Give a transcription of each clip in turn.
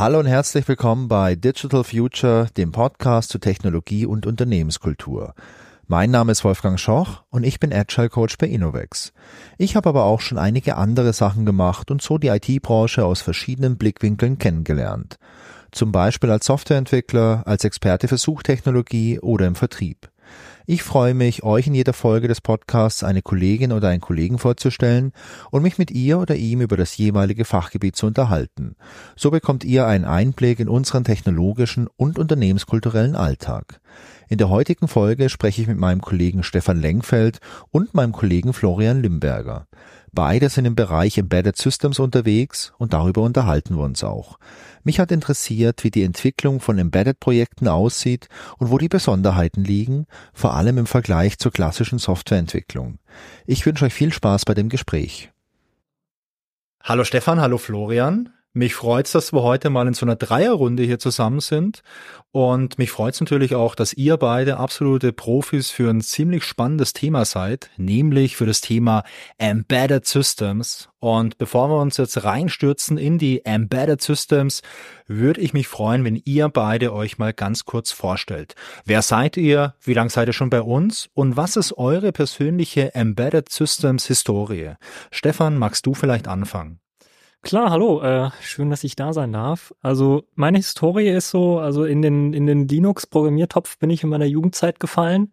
Hallo und herzlich willkommen bei Digital Future, dem Podcast zu Technologie und Unternehmenskultur. Mein Name ist Wolfgang Schoch und ich bin Agile Coach bei Innovex. Ich habe aber auch schon einige andere Sachen gemacht und so die IT-Branche aus verschiedenen Blickwinkeln kennengelernt. Zum Beispiel als Softwareentwickler, als Experte für Suchtechnologie oder im Vertrieb. Ich freue mich, euch in jeder Folge des Podcasts eine Kollegin oder einen Kollegen vorzustellen und mich mit ihr oder ihm über das jeweilige Fachgebiet zu unterhalten. So bekommt ihr einen Einblick in unseren technologischen und unternehmenskulturellen Alltag. In der heutigen Folge spreche ich mit meinem Kollegen Stefan Lengfeld und meinem Kollegen Florian Limberger. Beide sind im Bereich Embedded Systems unterwegs und darüber unterhalten wir uns auch. Mich hat interessiert, wie die Entwicklung von Embedded-Projekten aussieht und wo die Besonderheiten liegen, vor allem im Vergleich zur klassischen Softwareentwicklung. Ich wünsche euch viel Spaß bei dem Gespräch. Hallo Stefan, hallo Florian. Mich freut's, dass wir heute mal in so einer Dreierrunde hier zusammen sind. Und mich freut's natürlich auch, dass ihr beide absolute Profis für ein ziemlich spannendes Thema seid, nämlich für das Thema Embedded Systems. Und bevor wir uns jetzt reinstürzen in die Embedded Systems, würde ich mich freuen, wenn ihr beide euch mal ganz kurz vorstellt. Wer seid ihr? Wie lange seid ihr schon bei uns? Und was ist eure persönliche Embedded Systems Historie? Stefan, magst du vielleicht anfangen? Klar, hallo, äh, schön, dass ich da sein darf. Also meine Historie ist so, also in den, in den Linux-Programmiertopf bin ich in meiner Jugendzeit gefallen.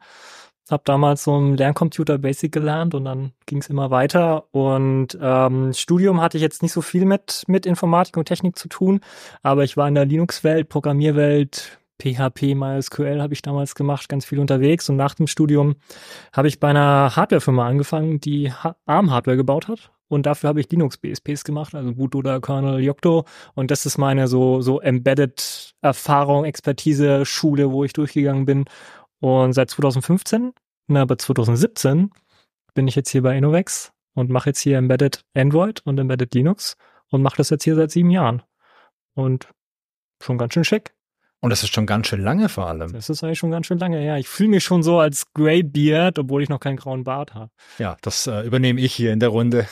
Hab damals so einen Lerncomputer Basic gelernt und dann ging es immer weiter. Und ähm, Studium hatte ich jetzt nicht so viel mit, mit Informatik und Technik zu tun, aber ich war in der Linux-Welt, Programmierwelt, PHP, MySQL habe ich damals gemacht, ganz viel unterwegs. Und nach dem Studium habe ich bei einer Hardwarefirma angefangen, die ARM-Hardware gebaut hat. Und dafür habe ich Linux BSPs gemacht, also Bootloader, Kernel, Yocto. Und das ist meine so, so Embedded Erfahrung, Expertise, Schule, wo ich durchgegangen bin. Und seit 2015, na, aber 2017 bin ich jetzt hier bei Innovex und mache jetzt hier Embedded Android und Embedded Linux und mache das jetzt hier seit sieben Jahren. Und schon ganz schön schick. Und das ist schon ganz schön lange vor allem. Das ist eigentlich schon ganz schön lange, ja. Ich fühle mich schon so als Greybeard, obwohl ich noch keinen grauen Bart habe. Ja, das äh, übernehme ich hier in der Runde.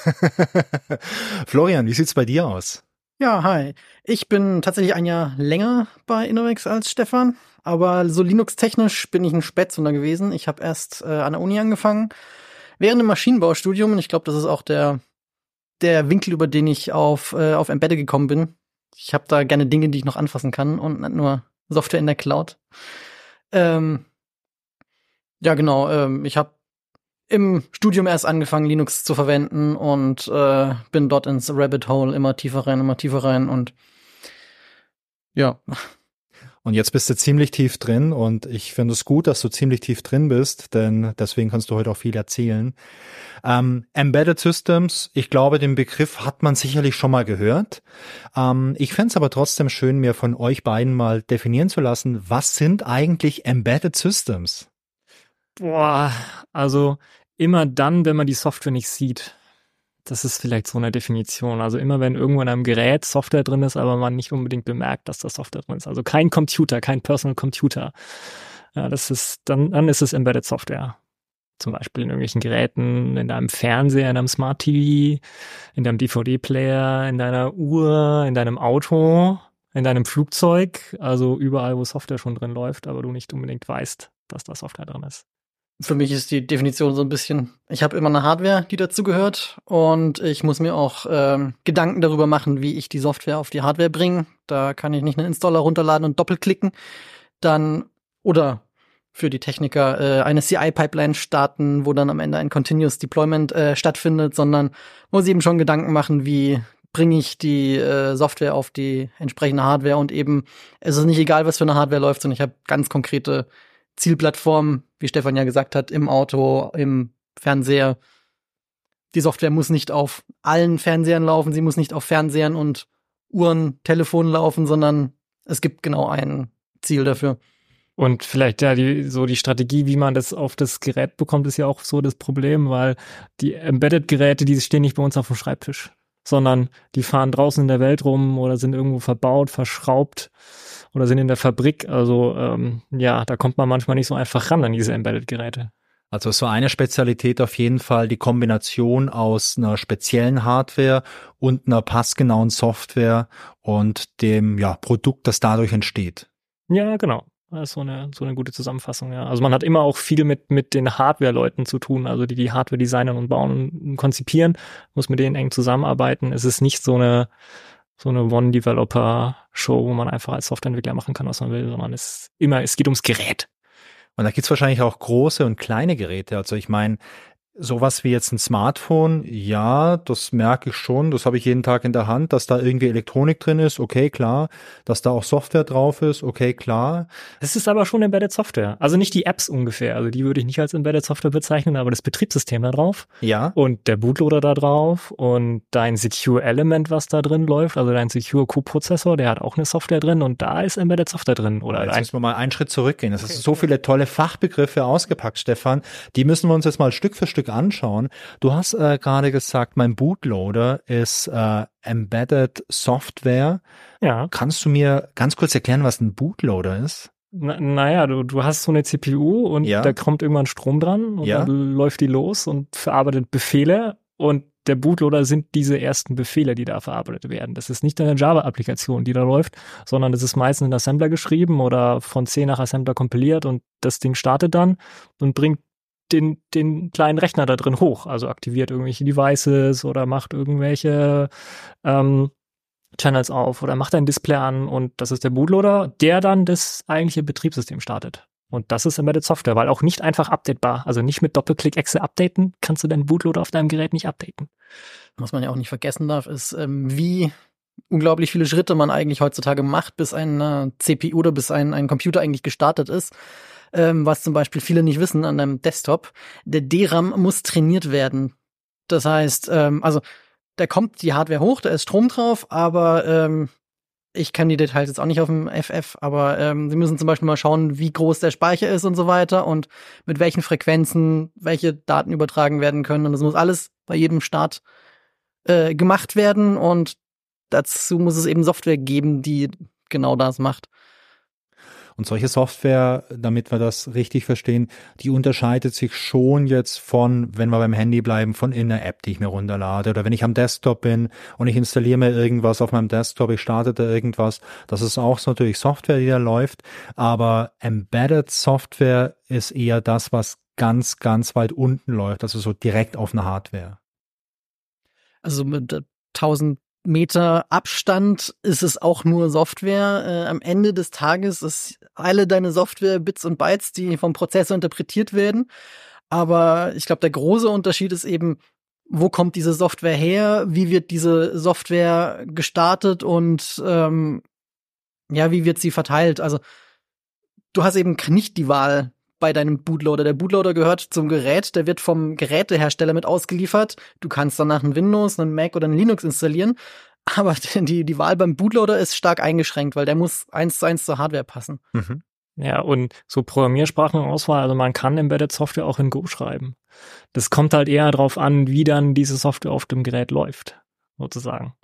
Florian, wie sieht's bei dir aus? Ja, hi. Ich bin tatsächlich ein Jahr länger bei Innovex als Stefan, aber so Linux-technisch bin ich ein Spätzünder gewesen. Ich habe erst äh, an der Uni angefangen, während dem Maschinenbaustudium, und ich glaube, das ist auch der, der Winkel, über den ich auf, äh, auf Embedded gekommen bin. Ich habe da gerne Dinge, die ich noch anfassen kann und nicht nur Software in der Cloud. Ähm, ja, genau. Ähm, ich habe im Studium erst angefangen, Linux zu verwenden und äh, bin dort ins Rabbit Hole immer tiefer rein, immer tiefer rein und ja. Und jetzt bist du ziemlich tief drin und ich finde es gut, dass du ziemlich tief drin bist, denn deswegen kannst du heute auch viel erzählen. Ähm, Embedded Systems, ich glaube, den Begriff hat man sicherlich schon mal gehört. Ähm, ich fände es aber trotzdem schön, mir von euch beiden mal definieren zu lassen, was sind eigentlich Embedded Systems? Boah, also immer dann, wenn man die Software nicht sieht. Das ist vielleicht so eine Definition. Also immer wenn irgendwo in einem Gerät Software drin ist, aber man nicht unbedingt bemerkt, dass da Software drin ist. Also kein Computer, kein Personal Computer. Ja, das ist, dann, dann ist es Embedded Software. Zum Beispiel in irgendwelchen Geräten, in deinem Fernseher, in deinem Smart TV, in deinem DVD-Player, in deiner Uhr, in deinem Auto, in deinem Flugzeug. Also überall, wo Software schon drin läuft, aber du nicht unbedingt weißt, dass da Software drin ist. Für mich ist die Definition so ein bisschen, ich habe immer eine Hardware, die dazugehört und ich muss mir auch ähm, Gedanken darüber machen, wie ich die Software auf die Hardware bringe. Da kann ich nicht einen Installer runterladen und doppelklicken. Dann oder für die Techniker äh, eine CI-Pipeline starten, wo dann am Ende ein Continuous Deployment äh, stattfindet, sondern muss eben schon Gedanken machen, wie bringe ich die äh, Software auf die entsprechende Hardware und eben es ist nicht egal, was für eine Hardware läuft, sondern ich habe ganz konkrete Zielplattform, wie Stefan ja gesagt hat, im Auto, im Fernseher. Die Software muss nicht auf allen Fernsehern laufen, sie muss nicht auf Fernsehern und Uhren, Telefonen laufen, sondern es gibt genau ein Ziel dafür. Und vielleicht ja die so die Strategie, wie man das auf das Gerät bekommt, ist ja auch so das Problem, weil die Embedded-Geräte, die stehen nicht bei uns auf dem Schreibtisch, sondern die fahren draußen in der Welt rum oder sind irgendwo verbaut, verschraubt oder sind in der Fabrik. Also ähm, ja, da kommt man manchmal nicht so einfach ran an diese Embedded-Geräte. Also so eine Spezialität auf jeden Fall die Kombination aus einer speziellen Hardware und einer passgenauen Software und dem ja, Produkt, das dadurch entsteht. Ja, genau. Das ist so eine, so eine gute Zusammenfassung, ja. Also man hat immer auch viel mit, mit den Hardware-Leuten zu tun, also die die Hardware designen und bauen und konzipieren, muss mit denen eng zusammenarbeiten. Es ist nicht so eine, so eine One-Developer-Show, wo man einfach als Softwareentwickler machen kann, was man will, sondern es immer, es geht ums Gerät. Und da gibt's wahrscheinlich auch große und kleine Geräte. Also ich meine, Sowas wie jetzt ein Smartphone, ja, das merke ich schon, das habe ich jeden Tag in der Hand, dass da irgendwie Elektronik drin ist, okay, klar, dass da auch Software drauf ist, okay, klar. Es ist aber schon Embedded Software, also nicht die Apps ungefähr, also die würde ich nicht als Embedded Software bezeichnen, aber das Betriebssystem da drauf. Ja. Und der Bootloader da drauf und dein Secure Element, was da drin läuft, also dein Secure Co-Prozessor, der hat auch eine Software drin und da ist Embedded Software drin. Oder jetzt müssen wir mal einen Schritt zurückgehen. Es okay. ist so viele tolle Fachbegriffe ausgepackt, Stefan. Die müssen wir uns jetzt mal Stück für Stück Stück anschauen. Du hast äh, gerade gesagt, mein Bootloader ist äh, Embedded Software. Ja. Kannst du mir ganz kurz erklären, was ein Bootloader ist? Na, naja, du, du hast so eine CPU und ja. da kommt irgendwann Strom dran und ja. dann läuft die los und verarbeitet Befehle und der Bootloader sind diese ersten Befehle, die da verarbeitet werden. Das ist nicht eine Java-Applikation, die da läuft, sondern das ist meistens in Assembler geschrieben oder von C nach Assembler kompiliert und das Ding startet dann und bringt den, den kleinen Rechner da drin hoch. Also aktiviert irgendwelche Devices oder macht irgendwelche ähm, Channels auf oder macht ein Display an und das ist der Bootloader, der dann das eigentliche Betriebssystem startet. Und das ist Embedded Software, weil auch nicht einfach updatebar. Also nicht mit Doppelklick Exe updaten, kannst du deinen Bootloader auf deinem Gerät nicht updaten. Was man ja auch nicht vergessen darf, ist, ähm, wie unglaublich viele Schritte man eigentlich heutzutage macht, bis ein CPU oder bis ein, ein Computer eigentlich gestartet ist ähm, was zum Beispiel viele nicht wissen an einem Desktop. Der DRAM muss trainiert werden. Das heißt, ähm, also da kommt die Hardware hoch, da ist Strom drauf, aber ähm, ich kann die Details jetzt auch nicht auf dem FF, aber ähm, Sie müssen zum Beispiel mal schauen, wie groß der Speicher ist und so weiter und mit welchen Frequenzen welche Daten übertragen werden können. Und das muss alles bei jedem Start äh, gemacht werden und dazu muss es eben Software geben, die genau das macht. Und solche Software, damit wir das richtig verstehen, die unterscheidet sich schon jetzt von, wenn wir beim Handy bleiben, von in einer App, die ich mir runterlade. Oder wenn ich am Desktop bin und ich installiere mir irgendwas auf meinem Desktop, ich starte da irgendwas. Das ist auch so natürlich Software, die da läuft. Aber Embedded Software ist eher das, was ganz, ganz weit unten läuft. Also so direkt auf einer Hardware. Also mit 1000 Meter Abstand ist es auch nur Software. Äh, am Ende des Tages ist alle deine Software Bits und Bytes, die vom Prozessor interpretiert werden. Aber ich glaube, der große Unterschied ist eben, wo kommt diese Software her? Wie wird diese Software gestartet und ähm, ja, wie wird sie verteilt? Also du hast eben nicht die Wahl, bei deinem Bootloader. Der Bootloader gehört zum Gerät, der wird vom Gerätehersteller mit ausgeliefert. Du kannst danach einen Windows, einen Mac oder einen Linux installieren. Aber die, die Wahl beim Bootloader ist stark eingeschränkt, weil der muss eins zu eins zur Hardware passen. Mhm. Ja, und so Programmiersprachenauswahl, also man kann Embedded Software auch in Go schreiben. Das kommt halt eher darauf an, wie dann diese Software auf dem Gerät läuft, sozusagen.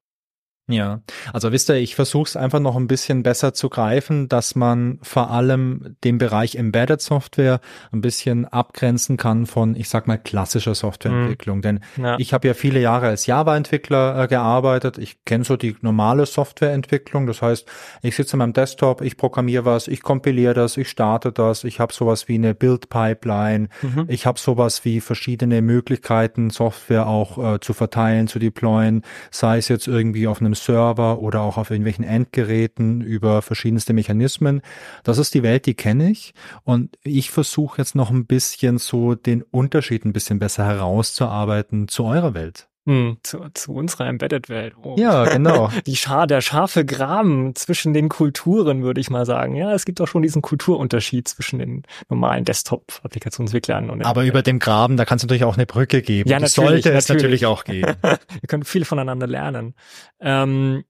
Ja, also wisst ihr, ich versuche es einfach noch ein bisschen besser zu greifen, dass man vor allem den Bereich Embedded Software ein bisschen abgrenzen kann von, ich sag mal, klassischer Softwareentwicklung. Mhm. Denn ja. ich habe ja viele Jahre als Java-Entwickler äh, gearbeitet. Ich kenne so die normale Softwareentwicklung. Das heißt, ich sitze an meinem Desktop, ich programmiere was, ich kompiliere das, ich starte das, ich habe sowas wie eine Build-Pipeline, mhm. ich habe sowas wie verschiedene Möglichkeiten, Software auch äh, zu verteilen, zu deployen, sei es jetzt irgendwie auf einem Server oder auch auf irgendwelchen Endgeräten über verschiedenste Mechanismen. Das ist die Welt, die kenne ich. Und ich versuche jetzt noch ein bisschen so den Unterschied ein bisschen besser herauszuarbeiten zu eurer Welt. Hm, zu, zu unserer Embedded-Welt. Oh. Ja, genau. Die Schar, der scharfe Graben zwischen den Kulturen, würde ich mal sagen. Ja, es gibt auch schon diesen Kulturunterschied zwischen den normalen Desktop-Applikationsentwicklern und Aber über dem Graben, da kann es natürlich auch eine Brücke geben. Ja, natürlich. sollte es natürlich auch geben. Wir können viel voneinander lernen. Ähm,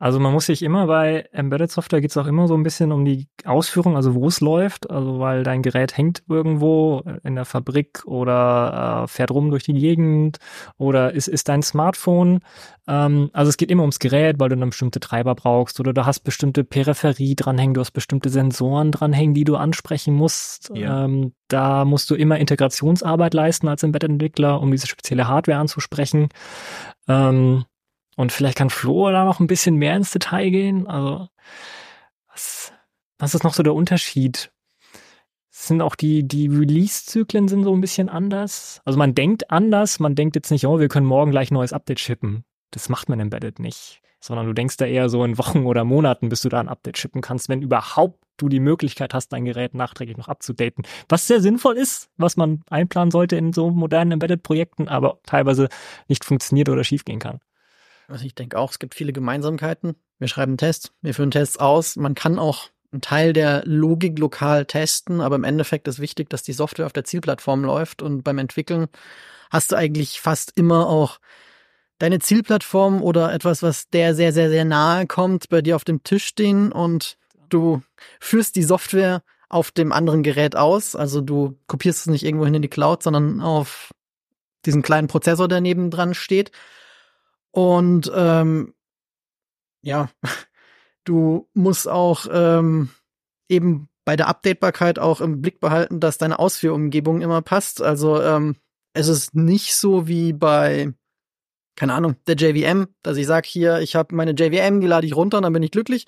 Also man muss sich immer bei Embedded Software geht es auch immer so ein bisschen um die Ausführung, also wo es läuft, also weil dein Gerät hängt irgendwo in der Fabrik oder äh, fährt rum durch die Gegend oder ist, ist dein Smartphone. Ähm, also es geht immer ums Gerät, weil du dann bestimmte Treiber brauchst oder du hast bestimmte Peripherie dranhängen, du hast bestimmte Sensoren dranhängen, die du ansprechen musst. Ja. Ähm, da musst du immer Integrationsarbeit leisten als Embedded-Entwickler, um diese spezielle Hardware anzusprechen. Ähm, und vielleicht kann Flo da noch ein bisschen mehr ins Detail gehen. Also, was, was ist noch so der Unterschied? Sind auch die, die Release-Zyklen sind so ein bisschen anders. Also man denkt anders, man denkt jetzt nicht, oh, wir können morgen gleich ein neues Update shippen. Das macht man Embedded nicht. Sondern du denkst da eher so in Wochen oder Monaten, bis du da ein Update shippen kannst, wenn überhaupt du die Möglichkeit hast, dein Gerät nachträglich noch abzudaten. Was sehr sinnvoll ist, was man einplanen sollte in so modernen Embedded-Projekten, aber teilweise nicht funktioniert oder schiefgehen kann. Also ich denke auch, es gibt viele Gemeinsamkeiten. Wir schreiben Tests, wir führen Tests aus. Man kann auch einen Teil der Logik lokal testen, aber im Endeffekt ist wichtig, dass die Software auf der Zielplattform läuft und beim Entwickeln hast du eigentlich fast immer auch deine Zielplattform oder etwas, was der sehr, sehr, sehr nahe kommt, bei dir auf dem Tisch stehen und du führst die Software auf dem anderen Gerät aus. Also du kopierst es nicht irgendwo hin in die Cloud, sondern auf diesen kleinen Prozessor, der neben dran steht. Und ähm, ja, du musst auch ähm, eben bei der Updatebarkeit auch im Blick behalten, dass deine Ausführumgebung immer passt. Also ähm, es ist nicht so wie bei, keine Ahnung, der JVM, dass ich sage, hier, ich habe meine JVM, die lade ich runter und dann bin ich glücklich.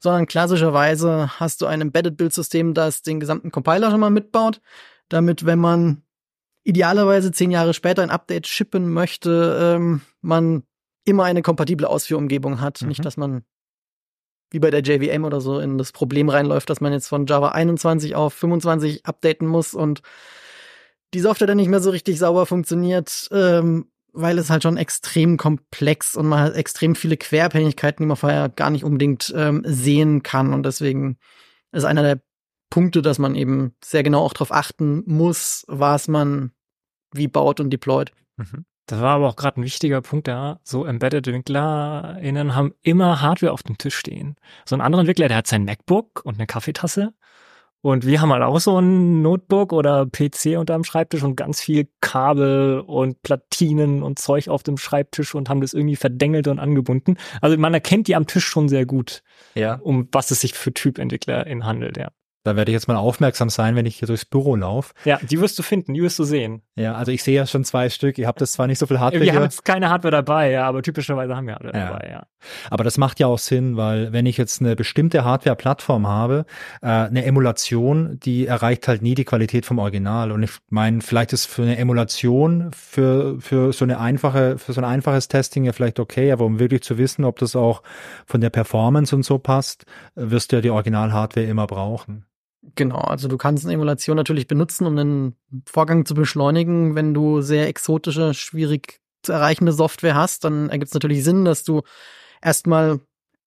Sondern klassischerweise hast du ein Embedded-Bildsystem, das den gesamten Compiler schon mal mitbaut, damit, wenn man idealerweise zehn Jahre später ein Update shippen möchte, ähm, man immer eine kompatible Ausführumgebung hat. Mhm. Nicht, dass man wie bei der JVM oder so in das Problem reinläuft, dass man jetzt von Java 21 auf 25 updaten muss und die Software dann nicht mehr so richtig sauber funktioniert, ähm, weil es halt schon extrem komplex und man hat extrem viele Querabhängigkeiten, die man vorher gar nicht unbedingt ähm, sehen kann. Und deswegen ist einer der Punkte, dass man eben sehr genau auch darauf achten muss, was man wie baut und deployt. Mhm. Das war aber auch gerade ein wichtiger Punkt da. So Embedded-EntwicklerInnen haben immer Hardware auf dem Tisch stehen. So ein anderer Entwickler, der hat sein MacBook und eine Kaffeetasse. Und wir haben halt auch so ein Notebook oder PC unterm Schreibtisch und ganz viel Kabel und Platinen und Zeug auf dem Schreibtisch und haben das irgendwie verdengelt und angebunden. Also man erkennt die am Tisch schon sehr gut, ja. um was es sich für TypentwicklerInnen handelt, ja. Da werde ich jetzt mal aufmerksam sein, wenn ich hier durchs Büro laufe. Ja, die wirst du finden, die wirst du sehen. Ja, also ich sehe ja schon zwei Stück. Ihr habt das zwar nicht so viel Hardware. Wir haben jetzt keine Hardware dabei, ja, aber typischerweise haben wir Hardware ja. dabei, ja. Aber das macht ja auch Sinn, weil wenn ich jetzt eine bestimmte Hardware-Plattform habe, äh, eine Emulation, die erreicht halt nie die Qualität vom Original. Und ich meine, vielleicht ist für eine Emulation, für, für so eine einfache, für so ein einfaches Testing ja vielleicht okay, aber um wirklich zu wissen, ob das auch von der Performance und so passt, wirst du ja die Original-Hardware immer brauchen. Genau, also du kannst eine Emulation natürlich benutzen, um den Vorgang zu beschleunigen. Wenn du sehr exotische, schwierig zu erreichende Software hast, dann ergibt es natürlich Sinn, dass du erstmal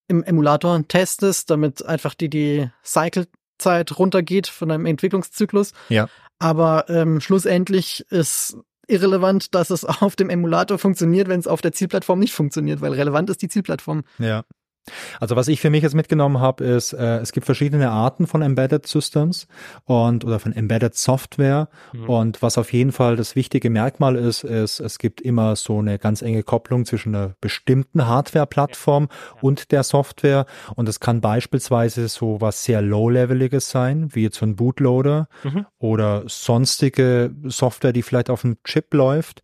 im Emulator testest, damit einfach die, die Cycle-Zeit runtergeht von deinem Entwicklungszyklus. Ja. Aber ähm, schlussendlich ist irrelevant, dass es auf dem Emulator funktioniert, wenn es auf der Zielplattform nicht funktioniert, weil relevant ist die Zielplattform. Ja. Also was ich für mich jetzt mitgenommen habe, ist, äh, es gibt verschiedene Arten von Embedded Systems und oder von Embedded Software. Mhm. Und was auf jeden Fall das wichtige Merkmal ist, ist, es gibt immer so eine ganz enge Kopplung zwischen einer bestimmten Hardware-Plattform ja. Ja. und der Software. Und es kann beispielsweise so was sehr Low-Leveliges sein, wie jetzt so ein Bootloader mhm. oder sonstige Software, die vielleicht auf einem Chip läuft.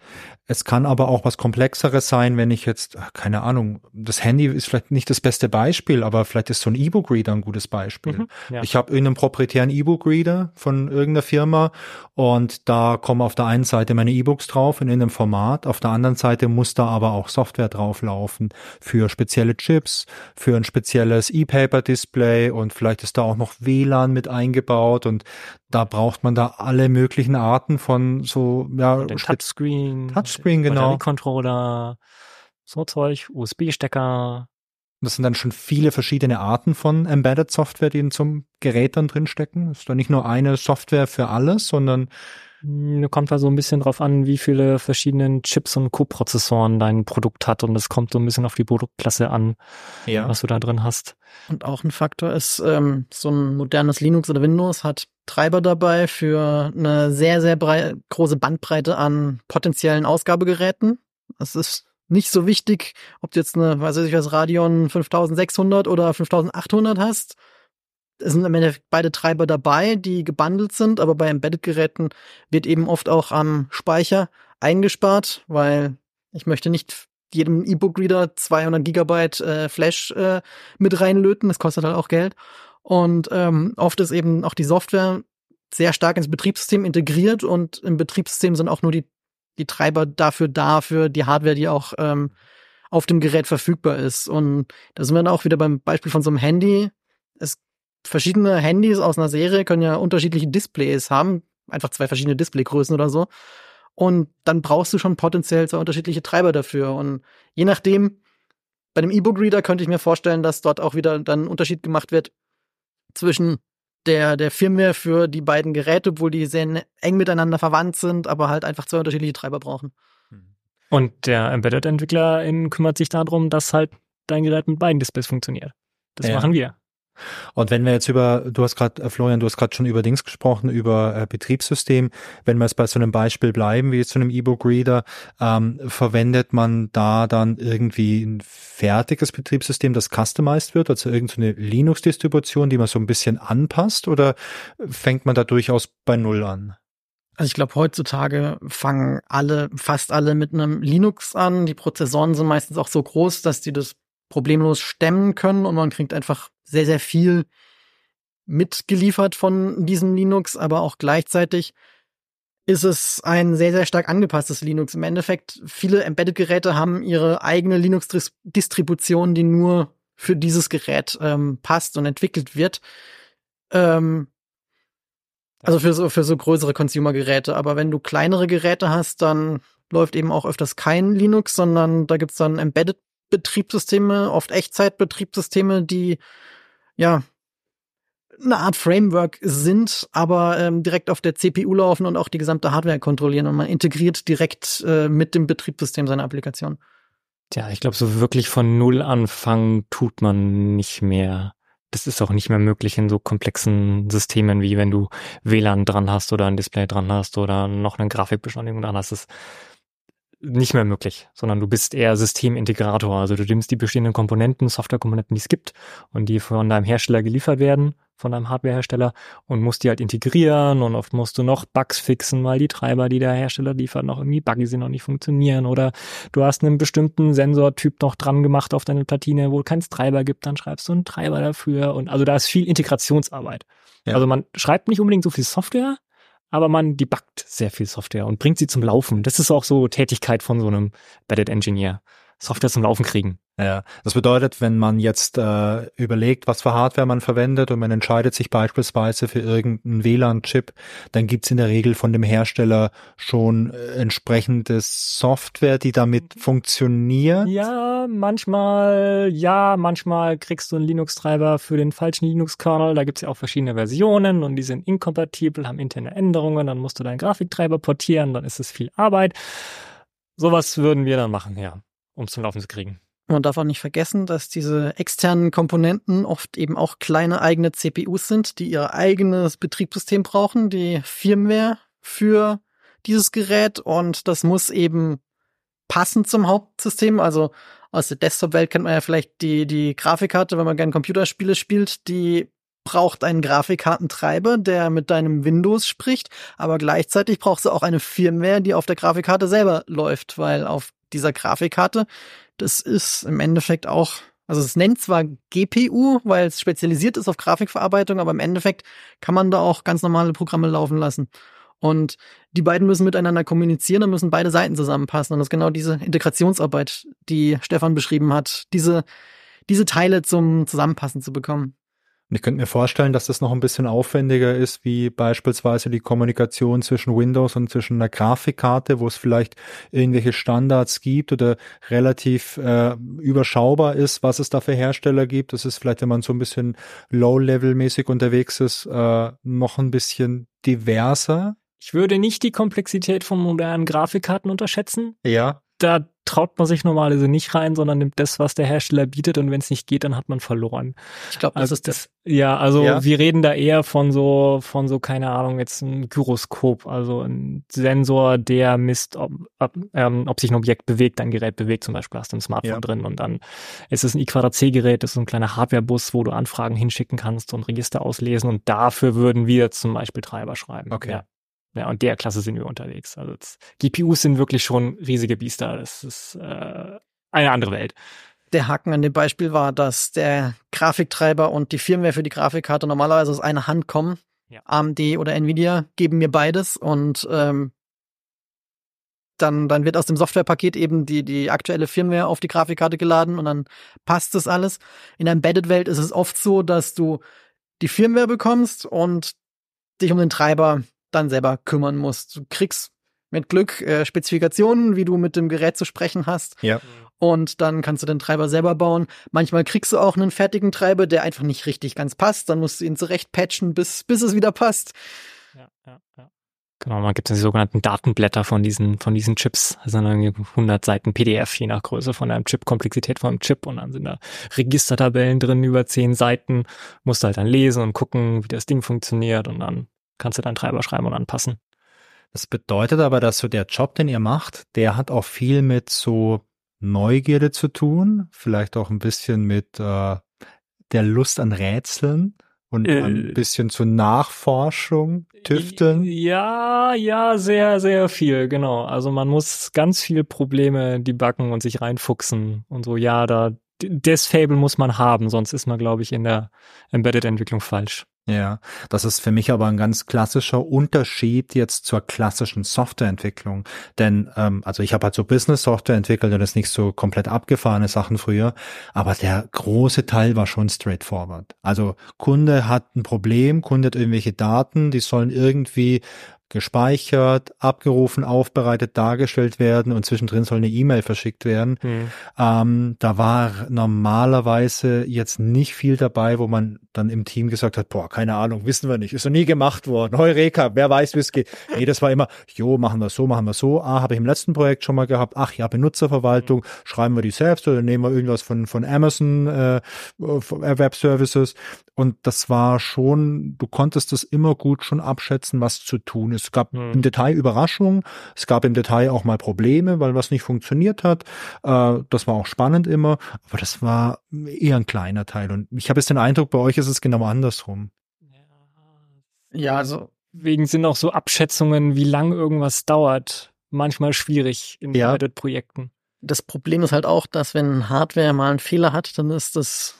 Es kann aber auch was Komplexeres sein, wenn ich jetzt, keine Ahnung, das Handy ist vielleicht nicht das beste Beispiel, aber vielleicht ist so ein E-Book-Reader ein gutes Beispiel. Mhm, ja. Ich habe irgendeinen proprietären E-Book-Reader von irgendeiner Firma und da kommen auf der einen Seite meine E-Books drauf in einem Format, auf der anderen Seite muss da aber auch Software drauflaufen für spezielle Chips, für ein spezielles E-Paper-Display und vielleicht ist da auch noch WLAN mit eingebaut und da braucht man da alle möglichen Arten von so, ja, Touchscreen, Touchscreen, genau. Controller, so Zeug, USB-Stecker. Das sind dann schon viele verschiedene Arten von Embedded Software, die in so einem Gerät dann drinstecken. Ist da nicht nur eine Software für alles, sondern Hm, kommt da so ein bisschen drauf an, wie viele verschiedene Chips und Co-Prozessoren dein Produkt hat und es kommt so ein bisschen auf die Produktklasse an, ja. was du da drin hast. Und auch ein Faktor ist, ähm, so ein modernes Linux oder Windows hat Treiber dabei für eine sehr, sehr große Bandbreite an potenziellen Ausgabegeräten. Das ist nicht so wichtig, ob du jetzt eine, weiß ich was, Radeon 5600 oder 5800 hast. Es sind im Endeffekt beide Treiber dabei, die gebundelt sind, aber bei Embedded-Geräten wird eben oft auch am Speicher eingespart, weil ich möchte nicht jedem E-Book-Reader 200 Gigabyte äh, Flash äh, mit reinlöten. Das kostet halt auch Geld. Und ähm, oft ist eben auch die Software sehr stark ins Betriebssystem integriert und im Betriebssystem sind auch nur die die Treiber dafür da, für die Hardware, die auch ähm, auf dem Gerät verfügbar ist. Und da sind wir dann auch wieder beim Beispiel von so einem Handy. Es verschiedene Handys aus einer Serie können ja unterschiedliche Displays haben, einfach zwei verschiedene Displaygrößen oder so. Und dann brauchst du schon potenziell zwei unterschiedliche Treiber dafür. Und je nachdem, bei dem E-Book-Reader könnte ich mir vorstellen, dass dort auch wieder dann ein Unterschied gemacht wird zwischen der, der Firmware für die beiden Geräte, obwohl die sehr ne, eng miteinander verwandt sind, aber halt einfach zwei unterschiedliche Treiber brauchen. Mhm. Und der Embedded-Entwickler kümmert sich darum, dass halt dein Gerät mit beiden Displays funktioniert. Das ja. machen wir. Und wenn wir jetzt über, du hast gerade, äh, Florian, du hast gerade schon über Dings gesprochen, über äh, Betriebssystem. Wenn wir jetzt bei so einem Beispiel bleiben, wie jetzt so einem E-Book-Reader, ähm, verwendet man da dann irgendwie ein fertiges Betriebssystem, das customized wird, also irgendeine Linux-Distribution, die man so ein bisschen anpasst, oder fängt man da durchaus bei Null an? Also ich glaube, heutzutage fangen alle, fast alle mit einem Linux an. Die Prozessoren sind meistens auch so groß, dass die das problemlos stemmen können und man kriegt einfach sehr, sehr viel mitgeliefert von diesem Linux, aber auch gleichzeitig ist es ein sehr, sehr stark angepasstes Linux. Im Endeffekt, viele Embedded-Geräte haben ihre eigene Linux-Distribution, die nur für dieses Gerät ähm, passt und entwickelt wird. Ähm, also für so, für so größere Consumer-Geräte. Aber wenn du kleinere Geräte hast, dann läuft eben auch öfters kein Linux, sondern da gibt's dann Embedded Betriebssysteme, oft Echtzeitbetriebssysteme, die ja eine Art Framework sind, aber ähm, direkt auf der CPU laufen und auch die gesamte Hardware kontrollieren und man integriert direkt äh, mit dem Betriebssystem seine Applikation. Tja, ich glaube, so wirklich von Null anfangen tut man nicht mehr. Das ist auch nicht mehr möglich in so komplexen Systemen, wie wenn du WLAN dran hast oder ein Display dran hast oder noch eine Grafikbeschleunigung dran hast. Das nicht mehr möglich, sondern du bist eher Systemintegrator. Also du nimmst die bestehenden Komponenten, Softwarekomponenten, die es gibt und die von deinem Hersteller geliefert werden, von deinem Hardwarehersteller und musst die halt integrieren und oft musst du noch Bugs fixen, weil die Treiber, die der Hersteller liefert, noch irgendwie buggy sind und nicht funktionieren oder du hast einen bestimmten Sensortyp noch dran gemacht auf deine Platine, wo kein Treiber gibt, dann schreibst du einen Treiber dafür und also da ist viel Integrationsarbeit. Ja. Also man schreibt nicht unbedingt so viel Software, aber man debuggt sehr viel Software und bringt sie zum Laufen. Das ist auch so Tätigkeit von so einem Embedded Engineer. Software zum Laufen kriegen. Ja, das bedeutet, wenn man jetzt äh, überlegt, was für Hardware man verwendet und man entscheidet sich beispielsweise für irgendeinen WLAN-Chip, dann gibt's in der Regel von dem Hersteller schon äh, entsprechende Software, die damit funktioniert. Ja, manchmal, ja, manchmal kriegst du einen Linux-Treiber für den falschen Linux-Kernel. Da gibt's ja auch verschiedene Versionen und die sind inkompatibel, haben interne Änderungen. Dann musst du deinen Grafiktreiber portieren, dann ist es viel Arbeit. Sowas würden wir dann machen, ja um zum Laufen zu kriegen. Man darf auch nicht vergessen, dass diese externen Komponenten oft eben auch kleine eigene CPUs sind, die ihr eigenes Betriebssystem brauchen, die Firmware für dieses Gerät und das muss eben passen zum Hauptsystem. Also aus der Desktop-Welt kennt man ja vielleicht die, die Grafikkarte, wenn man gerne Computerspiele spielt, die braucht einen Grafikkartentreiber, der mit deinem Windows spricht, aber gleichzeitig brauchst du auch eine Firmware, die auf der Grafikkarte selber läuft, weil auf dieser Grafikkarte. Das ist im Endeffekt auch, also es nennt zwar GPU, weil es spezialisiert ist auf Grafikverarbeitung, aber im Endeffekt kann man da auch ganz normale Programme laufen lassen. Und die beiden müssen miteinander kommunizieren und müssen beide Seiten zusammenpassen. Und das ist genau diese Integrationsarbeit, die Stefan beschrieben hat, diese, diese Teile zum Zusammenpassen zu bekommen. Und ich könnte mir vorstellen, dass das noch ein bisschen aufwendiger ist, wie beispielsweise die Kommunikation zwischen Windows und zwischen einer Grafikkarte, wo es vielleicht irgendwelche Standards gibt oder relativ äh, überschaubar ist, was es da für Hersteller gibt. Das ist vielleicht, wenn man so ein bisschen Low-Level-mäßig unterwegs ist, äh, noch ein bisschen diverser. Ich würde nicht die Komplexität von modernen Grafikkarten unterschätzen. Ja. Da traut man sich normalerweise nicht rein, sondern nimmt das, was der Hersteller bietet und wenn es nicht geht, dann hat man verloren. Ich glaube, das Also ist das. Ja, also Ja. wir reden da eher von so, von so, keine Ahnung, jetzt ein Gyroskop, also ein Sensor, der misst, ob, ob, ähm, ob sich ein Objekt bewegt, ein Gerät bewegt, zum Beispiel hast du ein Smartphone Ja. drin und dann ist es ein I2C-Gerät, das ist ein kleiner Hardwarebus, wo du Anfragen hinschicken kannst und Register auslesen und dafür würden wir zum Beispiel Treiber schreiben. Okay. Ja. Ja, und der Klasse sind wir unterwegs. Also das, GPUs sind wirklich schon riesige Biester. Das ist äh, eine andere Welt. Der Haken an dem Beispiel war, dass der Grafiktreiber und die Firmware für die Grafikkarte normalerweise aus einer Hand kommen. Ja. AMD oder Nvidia geben mir beides und ähm, dann, dann wird aus dem Softwarepaket eben die, die aktuelle Firmware auf die Grafikkarte geladen und dann passt das alles. In der Embedded-Welt ist es oft so, dass du die Firmware bekommst und dich um den Treiber dann selber kümmern musst. Du kriegst mit Glück äh, Spezifikationen, wie du mit dem Gerät zu sprechen hast Ja. und dann kannst du den Treiber selber bauen. Manchmal kriegst du auch einen fertigen Treiber, der einfach nicht richtig ganz passt. Dann musst du ihn zurecht patchen, bis, bis es wieder passt. Ja, ja, ja. Genau, man gibt die sogenannten Datenblätter von diesen, von diesen Chips. Das sind dann irgendwie 100 Seiten PDF, je nach Größe von einem Chip, Komplexität von einem Chip. Und dann sind da Registertabellen drin über 10 Seiten. Musst du halt dann lesen und gucken, wie das Ding funktioniert. Und dann kannst du deinen Treiber schreiben und anpassen. Das bedeutet aber, dass so der Job, den ihr macht, der hat auch viel mit so Neugierde zu tun, vielleicht auch ein bisschen mit äh, der Lust an Rätseln und Äh, ein bisschen zur Nachforschung, Tüfteln. Ja, ja, sehr, sehr viel, genau. Also man muss ganz viel Probleme debuggen und sich reinfuchsen und so. Ja, da, das Fable muss man haben, sonst ist man, glaube ich, in der Embedded-Entwicklung falsch. Ja, das ist für mich aber ein ganz klassischer Unterschied jetzt zur klassischen Softwareentwicklung. Denn, ähm, also ich habe halt so Business-Software entwickelt und das nicht so komplett abgefahrene Sachen früher, aber der große Teil war schon straightforward. Also Kunde hat ein Problem, Kunde hat irgendwelche Daten, die sollen irgendwie gespeichert, abgerufen, aufbereitet, dargestellt werden und zwischendrin soll eine E-Mail verschickt werden. Hm. Ähm, da war normalerweise jetzt nicht viel dabei, wo man dann im Team gesagt hat, boah, keine Ahnung, wissen wir nicht, ist noch nie gemacht worden. Heureka, wer weiß, wie es geht. Nee, das war immer, jo, machen wir so, machen wir so. Ah, habe ich im letzten Projekt schon mal gehabt. Ach ja, Benutzerverwaltung, schreiben wir die selbst oder nehmen wir irgendwas von, von Amazon äh, Web Services. Und das war schon, du konntest das immer gut schon abschätzen, was zu tun ist. Es gab Hm. im Detail Überraschungen, es gab im Detail auch mal Probleme, weil was nicht funktioniert hat. Äh, das war auch spannend immer, aber das war eher ein kleiner Teil. Und ich habe jetzt den Eindruck, bei euch ist es genau andersrum. Ja, also Deswegen sind auch so Abschätzungen, wie lang irgendwas dauert, manchmal schwierig in Ja. Embedded-Projekten. das Problem ist halt auch, dass wenn Hardware mal einen Fehler hat, dann ist das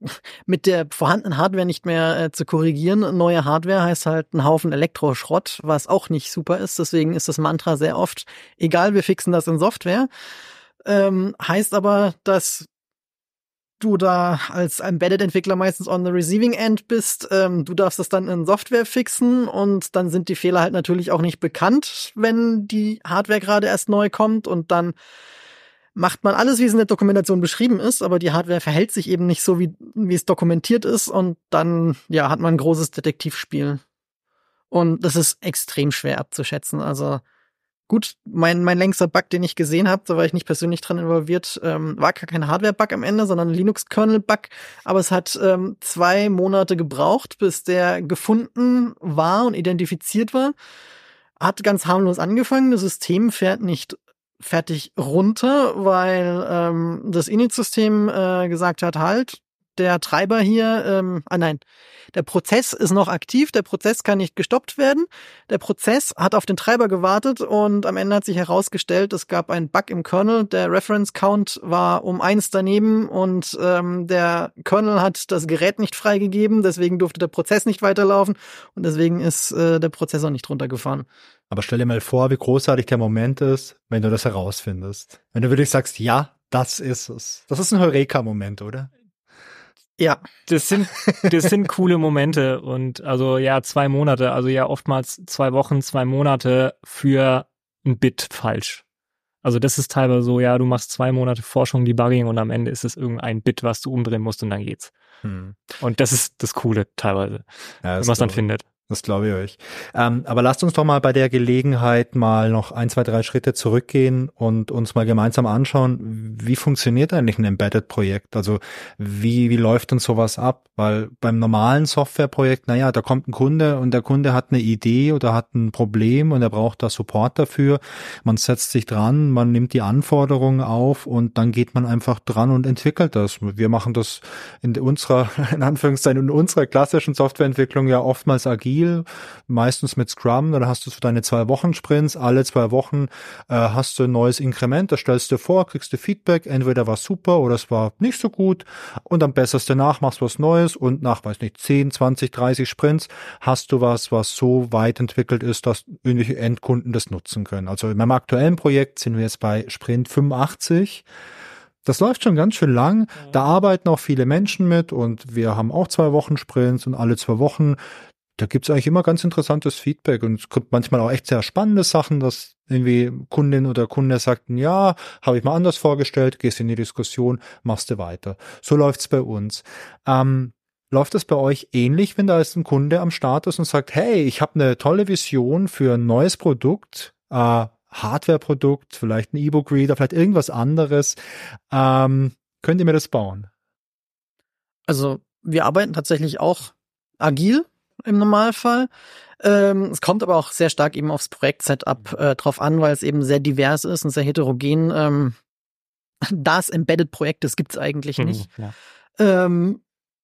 mit der vorhandenen Hardware nicht mehr äh, zu korrigieren. Neue Hardware heißt halt ein Haufen Elektroschrott, was auch nicht super ist. Deswegen ist das Mantra sehr oft, egal, wir fixen das in Software. Ähm, heißt aber, dass du da als Embedded-Entwickler meistens on the receiving end bist. Ähm, du darfst das dann in Software fixen und dann sind die Fehler halt natürlich auch nicht bekannt, wenn die Hardware gerade erst neu kommt und dann macht man alles, wie es in der Dokumentation beschrieben ist, aber die Hardware verhält sich eben nicht so, wie, wie es dokumentiert ist und dann, ja, hat man ein großes Detektivspiel. Und das ist extrem schwer abzuschätzen. Also gut, mein, mein längster Bug, den ich gesehen habe, da war ich nicht persönlich dran involviert, ähm, war gar kein Hardware-Bug am Ende, sondern Linux-Kernel-Bug. Aber es hat ähm, zwei Monate gebraucht, bis der gefunden war und identifiziert war. Hat ganz harmlos angefangen. Das System fährt nicht fertig runter, weil ähm, das Init-System äh, gesagt hat, halt, der Treiber hier, ähm, ah nein, der Prozess ist noch aktiv, der Prozess kann nicht gestoppt werden. Der Prozess hat auf den Treiber gewartet und am Ende hat sich herausgestellt, es gab einen Bug im Kernel. Der Reference Count war um eins daneben und ähm, der Kernel hat das Gerät nicht freigegeben, deswegen durfte der Prozess nicht weiterlaufen und deswegen ist äh, der Prozessor nicht runtergefahren. Aber stell dir mal vor, wie großartig der Moment ist, wenn du das herausfindest. Wenn du wirklich sagst, ja, das ist es. Das ist ein Heureka-Moment, oder? Ja, Das sind, das sind coole Momente und also ja, zwei Monate, also ja oftmals zwei Wochen, zwei Monate für ein Bit falsch. Also das ist teilweise so, ja, du machst zwei Monate Forschung, Debugging und am Ende ist es irgendein Bit, was du umdrehen musst und dann geht's. Hm. Und das ist das Coole teilweise, Ja, wenn ist man es dann findet. Das glaube ich euch. Ähm, aber lasst uns doch mal bei der Gelegenheit mal noch ein, zwei, drei Schritte zurückgehen und uns mal gemeinsam anschauen, wie funktioniert eigentlich ein Embedded-Projekt? Also wie, wie läuft denn sowas ab? Weil beim normalen Softwareprojekt, naja, da kommt ein Kunde und der Kunde hat eine Idee oder hat ein Problem und er braucht da Support dafür. Man setzt sich dran, man nimmt die Anforderungen auf und dann geht man einfach dran und entwickelt das. Wir machen das in unserer, in Anführungszeichen, in unserer klassischen Softwareentwicklung ja oftmals agil agil, meistens mit Scrum, dann hast du für deine zwei Wochen Sprints, alle zwei Wochen äh, hast du ein neues Inkrement, das stellst du vor, kriegst du Feedback, entweder war super oder es war nicht so gut und dann besserst du nach, machst was Neues und nach, weiß nicht, 10, 20, 30 Sprints hast du was, was so weit entwickelt ist, dass irgendwelche Endkunden das nutzen können. Also in meinem aktuellen Projekt sind wir jetzt bei Sprint 85. Das läuft schon ganz schön lang. Da arbeiten auch viele Menschen mit und wir haben auch zwei Wochen Sprints und alle zwei Wochen da gibt's eigentlich immer ganz interessantes Feedback und es kommt manchmal auch echt sehr spannende Sachen, dass irgendwie Kundin oder Kunde sagten, ja, habe ich mal anders vorgestellt, gehst in die Diskussion, machst du weiter. So läuft's bei uns. Ähm, läuft es bei euch ähnlich, wenn da jetzt ein Kunde am Start ist und sagt, hey, ich habe eine tolle Vision für ein neues Produkt, äh, Hardware-Produkt, vielleicht ein E-Book-Reader, vielleicht irgendwas anderes. Ähm, könnt ihr mir das bauen? Also wir arbeiten tatsächlich auch agil im Normalfall. Ähm, es kommt aber auch sehr stark eben aufs Projekt-Setup äh, drauf an, weil es eben sehr divers ist und sehr heterogen. Ähm, das Embedded-Projekt, das gibt's eigentlich mhm, nicht. Ja. Ähm,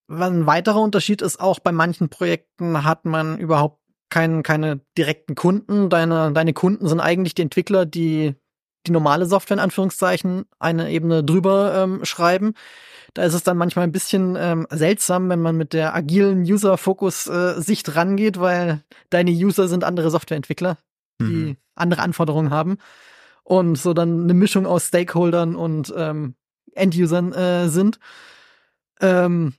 ein weiterer Unterschied ist auch, bei manchen Projekten hat man überhaupt kein, keine direkten Kunden. Deine, deine Kunden sind eigentlich die Entwickler, die die normale Software in Anführungszeichen eine Ebene drüber ähm, schreiben. Da ist es dann manchmal ein bisschen ähm, seltsam, wenn man mit der agilen User-Fokus-Sicht äh, rangeht, weil deine User sind andere Softwareentwickler, die mhm. andere Anforderungen haben. Und so dann eine Mischung aus Stakeholdern und ähm, Endusern äh, sind. Ähm,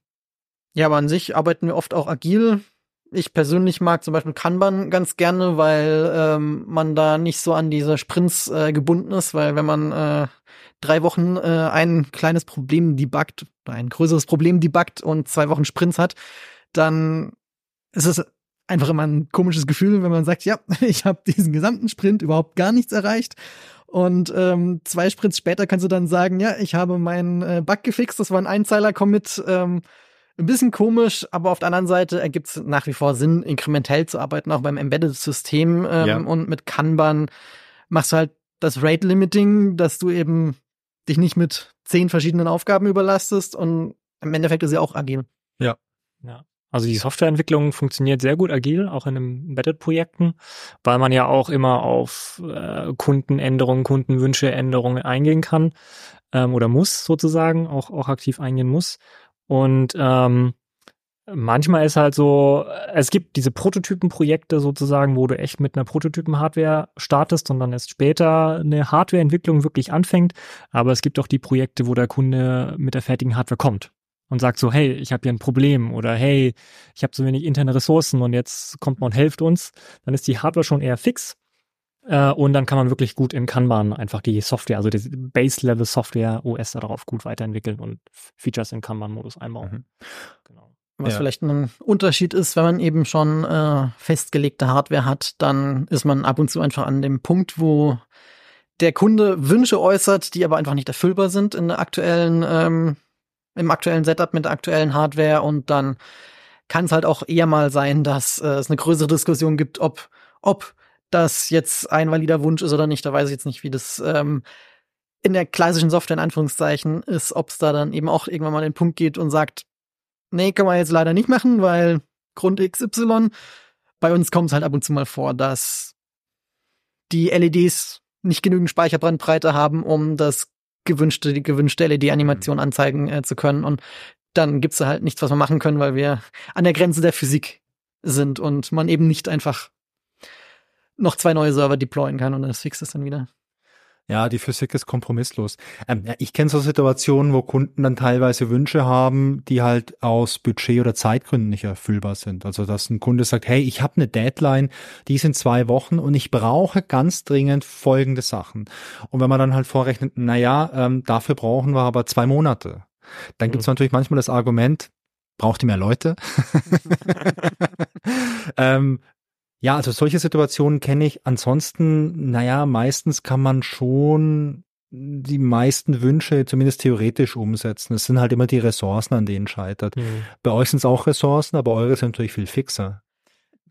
ja, aber an sich arbeiten wir oft auch agil. Ich persönlich mag zum Beispiel Kanban ganz gerne, weil ähm, man da nicht so an diese Sprints äh, gebunden ist, weil wenn man äh, drei Wochen äh, ein kleines Problem debuggt, ein größeres Problem debuggt und zwei Wochen Sprints hat, dann ist es einfach immer ein komisches Gefühl, wenn man sagt, ja, ich habe diesen gesamten Sprint überhaupt gar nichts erreicht. Und ähm, zwei Sprints später kannst du dann sagen, ja, ich habe meinen äh, Bug gefixt, das war ein Einzeiler-Commit. Ähm, ein bisschen komisch, aber auf der anderen Seite ergibt es nach wie vor Sinn, inkrementell zu arbeiten, auch beim Embedded-System ähm, ja. und mit Kanban machst du halt das Rate-Limiting, dass du eben dich nicht mit zehn verschiedenen Aufgaben überlastest und im Endeffekt ist ja auch agil. Ja. Ja. Also die Softwareentwicklung funktioniert sehr gut agil, auch in Embedded-Projekten, weil man ja auch immer auf äh, Kundenänderungen, Kundenwünsche, Änderungen eingehen kann ähm, oder muss sozusagen, auch, auch aktiv eingehen muss. Und ähm, manchmal ist halt so, es gibt diese Prototypenprojekte sozusagen, wo du echt mit einer Prototypen-Hardware startest und dann erst später eine Hardwareentwicklung wirklich anfängt. Aber es gibt auch die Projekte, wo der Kunde mit der fertigen Hardware kommt und sagt so, hey, ich habe hier ein Problem oder hey, ich habe so wenig interne Ressourcen und jetzt kommt man und hilft uns. Dann ist die Hardware schon eher fix. Äh, und dann kann man wirklich gut in Kanban einfach die Software, also die Base-Level-Software OS darauf gut weiterentwickeln und Features in Kanban-Modus einbauen. Mhm. Genau. Was ja. vielleicht ein Unterschied ist, wenn man eben schon äh, festgelegte Hardware hat, dann ist man ab und zu einfach an dem Punkt, wo der Kunde Wünsche äußert, die aber einfach nicht erfüllbar sind in der aktuellen, ähm, im aktuellen Setup mit der aktuellen Hardware und dann kann es halt auch eher mal sein, dass äh, es eine größere Diskussion gibt, ob, ob das jetzt ein valider Wunsch ist oder nicht. Da weiß ich jetzt nicht, wie das ähm, in der klassischen Software in Anführungszeichen ist, ob es da dann eben auch irgendwann mal den Punkt geht und sagt, nee, kann man jetzt leider nicht machen, weil Grund XY. Bei uns kommt es halt ab und zu mal vor, dass die LEDs nicht genügend Speicherbrandbreite haben, um das gewünschte, die gewünschte LED-Animation mhm. anzeigen äh, zu können. Und dann gibt's da halt nichts, was wir machen können, weil wir an der Grenze der Physik sind und man eben nicht einfach noch zwei neue Server deployen kann und das fixt es dann wieder. Ja, die Physik ist kompromisslos. Ähm, ich kenne so Situationen, wo Kunden dann teilweise Wünsche haben, die halt aus Budget- oder Zeitgründen nicht erfüllbar sind. Also dass ein Kunde sagt, hey, ich habe eine Deadline, die sind zwei Wochen und ich brauche ganz dringend folgende Sachen. Und wenn man dann halt vorrechnet, na ja, ähm, dafür brauchen wir aber zwei Monate. Dann mhm. gibt es natürlich manchmal das Argument, braucht ihr mehr Leute? ähm, ja, also solche Situationen kenne ich. Ansonsten, naja, meistens kann man schon die meisten Wünsche zumindest theoretisch umsetzen. Es sind halt immer die Ressourcen, an denen scheitert. Mhm. Bei euch sind es auch Ressourcen, aber eure sind natürlich viel fixer.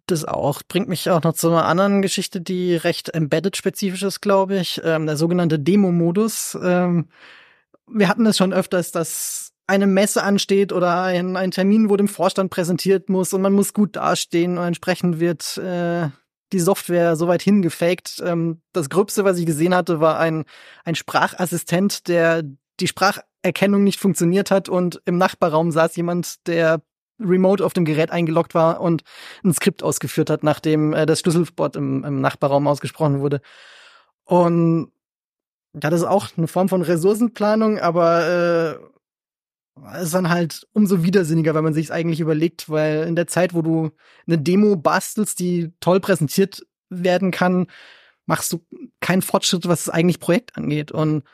Das auch. Bringt mich auch noch zu einer anderen Geschichte, die recht embedded-spezifisch ist, glaube ich. Ähm, der sogenannte Demo-Modus. Ähm, wir hatten es schon öfters, dass eine Messe ansteht oder ein, ein Termin, wo dem Vorstand präsentiert muss und man muss gut dastehen und entsprechend wird äh, die Software soweit hingefaked. Ähm, das Gröbste, was ich gesehen hatte, war ein, ein Sprachassistent, der die Spracherkennung nicht funktioniert hat und im Nachbarraum saß jemand, der remote auf dem Gerät eingeloggt war und ein Skript ausgeführt hat, nachdem äh, das Schlüsselwort im, im Nachbarraum ausgesprochen wurde. Und ja, das ist auch eine Form von Ressourcenplanung, aber äh, ist dann halt umso widersinniger, wenn man sich es eigentlich überlegt, weil in der Zeit, wo du eine Demo bastelst, die toll präsentiert werden kann, machst du keinen Fortschritt, was das eigentlich Projekt angeht. Und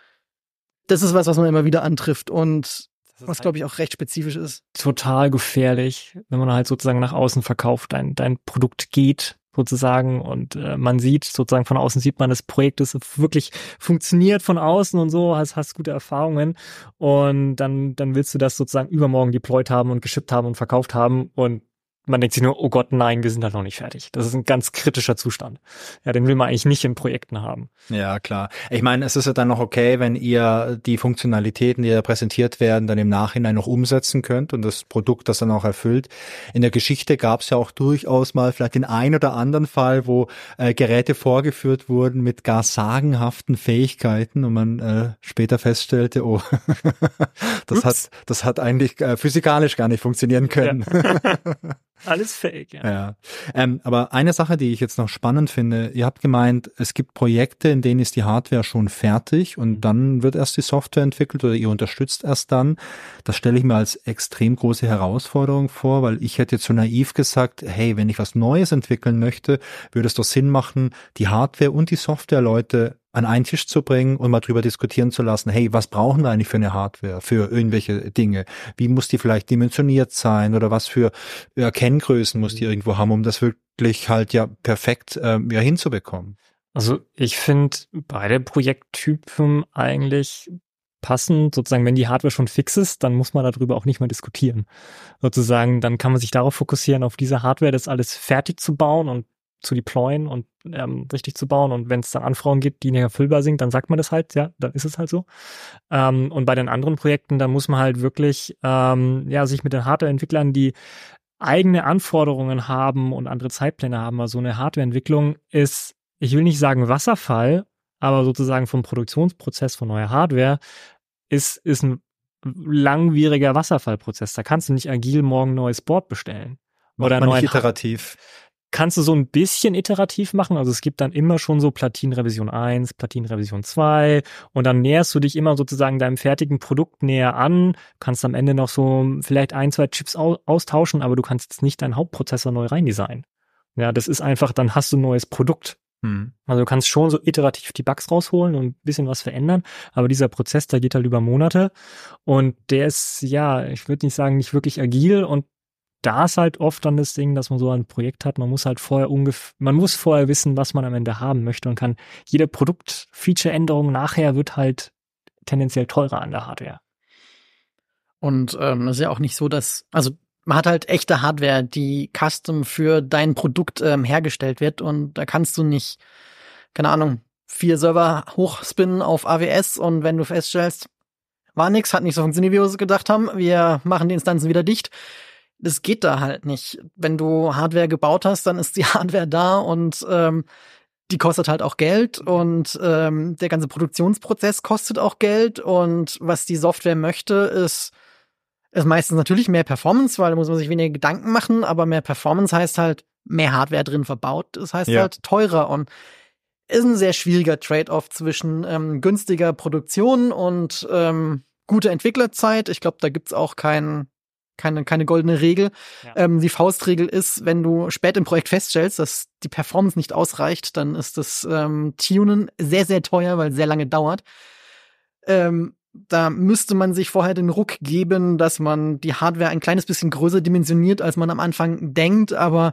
das ist was, was man immer wieder antrifft und was, glaube ich, auch recht spezifisch ist. Total gefährlich, wenn man halt sozusagen nach außen verkauft, dein, dein Produkt geht sozusagen. Und äh, man sieht sozusagen von außen sieht man das Projekt das wirklich funktioniert von außen und so hast hast gute Erfahrungen. Und dann dann willst du das sozusagen übermorgen deployed haben und geschippt haben und verkauft haben. Und man denkt sich nur, oh Gott, nein, wir sind da noch nicht fertig. Das ist ein ganz kritischer Zustand. Ja, den will man eigentlich nicht in Projekten haben. Ja, klar. Ich meine, es ist ja dann noch okay, wenn ihr die Funktionalitäten, die da präsentiert werden, dann im Nachhinein noch umsetzen könnt und das Produkt das dann auch erfüllt. In der Geschichte gab es ja auch durchaus mal vielleicht den ein oder anderen Fall, wo äh, Geräte vorgeführt wurden mit gar sagenhaften Fähigkeiten und man äh, später feststellte, oh, das Ups. hat das hat eigentlich äh, physikalisch gar nicht funktionieren können. Ja. Alles fake, ja. ja. Ähm, aber eine Sache, die ich jetzt noch spannend finde, ihr habt gemeint, es gibt Projekte, in denen ist die Hardware schon fertig und mhm. dann wird erst die Software entwickelt oder ihr unterstützt erst dann. Das stelle ich mir als extrem große Herausforderung vor, weil ich hätte jetzt so naiv gesagt, hey, wenn ich was Neues entwickeln möchte, würde es doch Sinn machen, die Hardware und die Softwareleute an einen Tisch zu bringen und mal drüber diskutieren zu lassen, hey, was brauchen wir eigentlich für eine Hardware, für irgendwelche Dinge? Wie muss die vielleicht dimensioniert sein oder was für ja, Kenngrößen muss die irgendwo haben, um das wirklich halt ja perfekt ähm, ja hinzubekommen? Also ich finde beide Projekttypen eigentlich passen. Sozusagen, wenn die Hardware schon fix ist, dann muss man darüber auch nicht mehr diskutieren. Sozusagen, dann kann man sich darauf fokussieren, auf diese Hardware das alles fertig zu bauen und zu deployen und ähm, richtig zu bauen. Und wenn es dann Anfragen gibt, die nicht erfüllbar sind, dann sagt man das halt, ja, dann ist es halt so. Ähm, und bei den anderen Projekten, da muss man halt wirklich ähm, ja sich mit den Hardware-Entwicklern, die eigene Anforderungen haben und andere Zeitpläne haben. Also eine Hardwareentwicklung ist, ich will nicht sagen Wasserfall, aber sozusagen vom Produktionsprozess von neuer Hardware ist, ist ein langwieriger Wasserfallprozess. Da kannst du nicht agil morgen ein neues Board bestellen. Oder man nicht iterativ kannst du so ein bisschen iterativ machen. Also es gibt dann immer schon so Platin-Revision 1, Platin-Revision 2 und dann näherst du dich immer sozusagen deinem fertigen Produkt näher an, kannst am Ende noch so vielleicht ein, zwei Chips au austauschen, aber du kannst jetzt nicht deinen Hauptprozessor neu reindesignen. Ja, das ist einfach, dann hast du ein neues Produkt. Hm. Also du kannst schon so iterativ die Bugs rausholen und ein bisschen was verändern, aber dieser Prozess, der geht halt über Monate und der ist, ja, ich würde nicht sagen, nicht wirklich agil und da ist halt oft dann das Ding, dass man so ein Projekt hat, man muss halt vorher ungefähr, man muss vorher wissen, was man am Ende haben möchte und kann jede Produkt-Feature-Änderung nachher wird halt tendenziell teurer an der Hardware. Und ähm, es ist ja auch nicht so, dass, also man hat halt echte Hardware, die custom für dein Produkt ähm, hergestellt wird und da kannst du nicht, keine Ahnung, vier Server hochspinnen auf AWS und wenn du feststellst, war nix, hat nicht so funktioniert, wie wir uns gedacht haben, wir machen die Instanzen wieder dicht, das geht da halt nicht. Wenn du Hardware gebaut hast, dann ist die Hardware da und ähm, die kostet halt auch Geld und ähm, der ganze Produktionsprozess kostet auch Geld und was die Software möchte, ist, ist meistens natürlich mehr Performance, weil da muss man sich weniger Gedanken machen, aber mehr Performance heißt halt mehr Hardware drin verbaut. Das heißt ja. halt teurer und ist ein sehr schwieriger Trade-off zwischen ähm, günstiger Produktion und ähm, guter Entwicklerzeit. Ich glaube, da gibt's auch keinen keine, keine goldene Regel. Ja. Ähm, die Faustregel ist, wenn du spät im Projekt feststellst, dass die Performance nicht ausreicht, dann ist das ähm, Tunen sehr, sehr teuer, weil es sehr lange dauert. Ähm, da müsste man sich vorher den Ruck geben, dass man die Hardware ein kleines bisschen größer dimensioniert, als man am Anfang denkt. Aber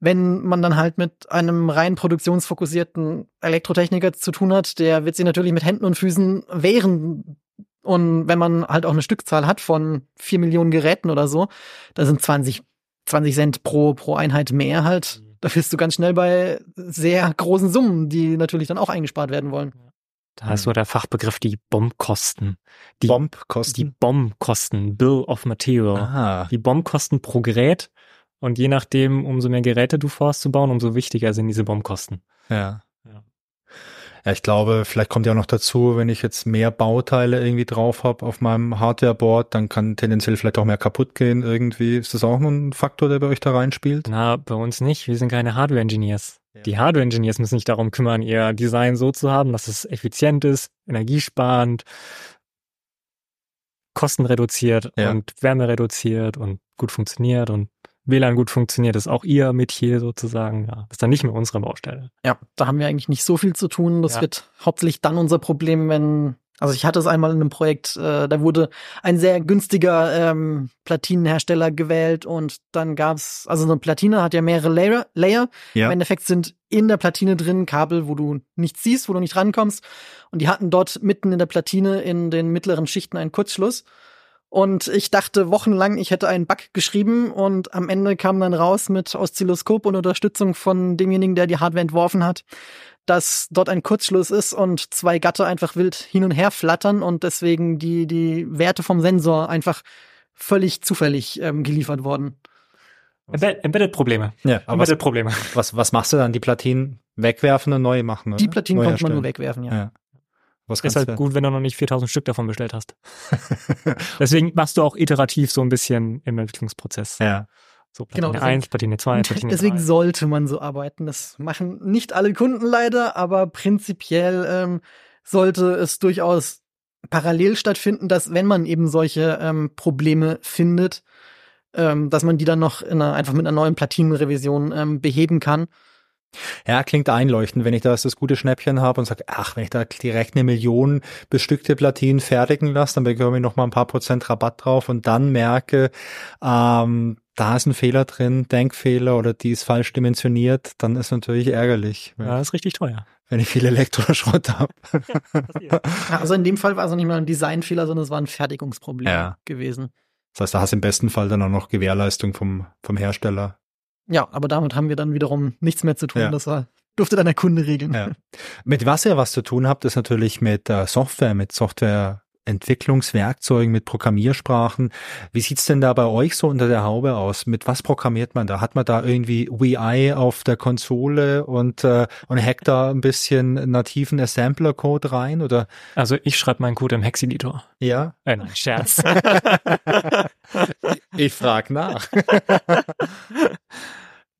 wenn man dann halt mit einem rein produktionsfokussierten Elektrotechniker zu tun hat, der wird sich natürlich mit Händen und Füßen wehren. Und wenn man halt auch eine Stückzahl hat von vier Millionen Geräten oder so, da sind 20, 20 Cent pro, pro Einheit mehr halt. Da bist du ganz schnell bei sehr großen Summen, die natürlich dann auch eingespart werden wollen. Da ist so der Fachbegriff die Bombkosten. Die, Bombkosten? Die Bombkosten, Bill of Material. Aha. Die Bombkosten pro Gerät. Und je nachdem, umso mehr Geräte du vorhast zu bauen, umso wichtiger sind diese Bombkosten. Ja. Ja. Ja, ich glaube, vielleicht kommt ja auch noch dazu, wenn ich jetzt mehr Bauteile irgendwie drauf habe auf meinem Hardware-Board, dann kann tendenziell vielleicht auch mehr kaputt gehen irgendwie. Ist das auch ein Faktor, der bei euch da reinspielt? Na, bei uns nicht. Wir sind keine Hardware-Engineers. Die Hardware-Engineers müssen sich darum kümmern, ihr Design so zu haben, dass es effizient ist, energiesparend, kostenreduziert Ja. und Wärme reduziert und gut funktioniert und WLAN gut funktioniert, ist auch ihr Metier sozusagen. Ja, ist dann nicht mehr unsere Baustelle. Ja, da haben wir eigentlich nicht so viel zu tun. Das Ja. wird hauptsächlich dann unser Problem, wenn, also ich hatte es einmal in einem Projekt, äh, da wurde ein sehr günstiger ähm, Platinenhersteller gewählt und dann gab's, also so eine Platine hat ja mehrere Layer, Layer. Ja. Im Endeffekt sind in der Platine drin Kabel, wo du nichts siehst, wo du nicht rankommst. Und die hatten dort mitten in der Platine in den mittleren Schichten einen Kurzschluss. Und ich dachte wochenlang, ich hätte einen Bug geschrieben und am Ende kam dann raus mit Oszilloskop und Unterstützung von demjenigen, der die Hardware entworfen hat, dass dort ein Kurzschluss ist und zwei Gatter einfach wild hin und her flattern und deswegen die, die Werte vom Sensor einfach völlig zufällig ähm, geliefert wurden. Embed Embedded-Probleme. Ja, aber was, Embedded-Probleme. was, was machst du dann? Die Platinen wegwerfen und neue machen? Oder? Die Platinen Neu konnte man nur wegwerfen, ja. Ja. Was Ist halt gut, wenn du noch nicht 4000 Stück davon bestellt hast. Deswegen machst du auch iterativ so ein bisschen im Entwicklungsprozess. Ja. So Genau, Platine deswegen- 1, Platine 2, Platine Deswegen 3. sollte man so arbeiten. Das machen nicht alle Kunden leider, aber prinzipiell ähm, sollte es durchaus parallel stattfinden, dass wenn man eben solche ähm, Probleme findet, ähm, dass man die dann noch in einer, einfach mit einer neuen Platinenrevision ähm, beheben kann. Ja, klingt einleuchtend, wenn ich da das gute Schnäppchen habe und sage, ach, wenn ich da direkt eine Million bestückte Platinen fertigen lasse, dann bekomme ich noch mal ein paar Prozent Rabatt drauf und dann merke, ähm, da ist ein Fehler drin, Denkfehler oder die ist falsch dimensioniert, dann ist natürlich ärgerlich, wenn, Ja, das ist richtig teuer. wenn ich viel Elektroschrott habe. Ja, Also in dem Fall war es auch nicht mal ein Designfehler, sondern es war ein Fertigungsproblem Ja. gewesen. Das heißt, da hast du im besten Fall dann auch noch Gewährleistung vom, vom Hersteller. Ja, aber damit haben wir dann wiederum nichts mehr zu tun. Ja. Das war, durfte dann der Kunde regeln. Ja. Mit was ihr was zu tun habt, ist natürlich mit äh, Software, mit Softwareentwicklungswerkzeugen, mit Programmiersprachen. Wie sieht's denn da bei euch so unter der Haube aus? Mit was programmiert man da? Hat man da irgendwie VI auf der Konsole und, äh, und hackt da ein bisschen nativen Assembler-Code rein? Oder Also ich schreibe meinen Code im Hex-Editor. ja? Äh, nein, Scherz. Ich frag nach.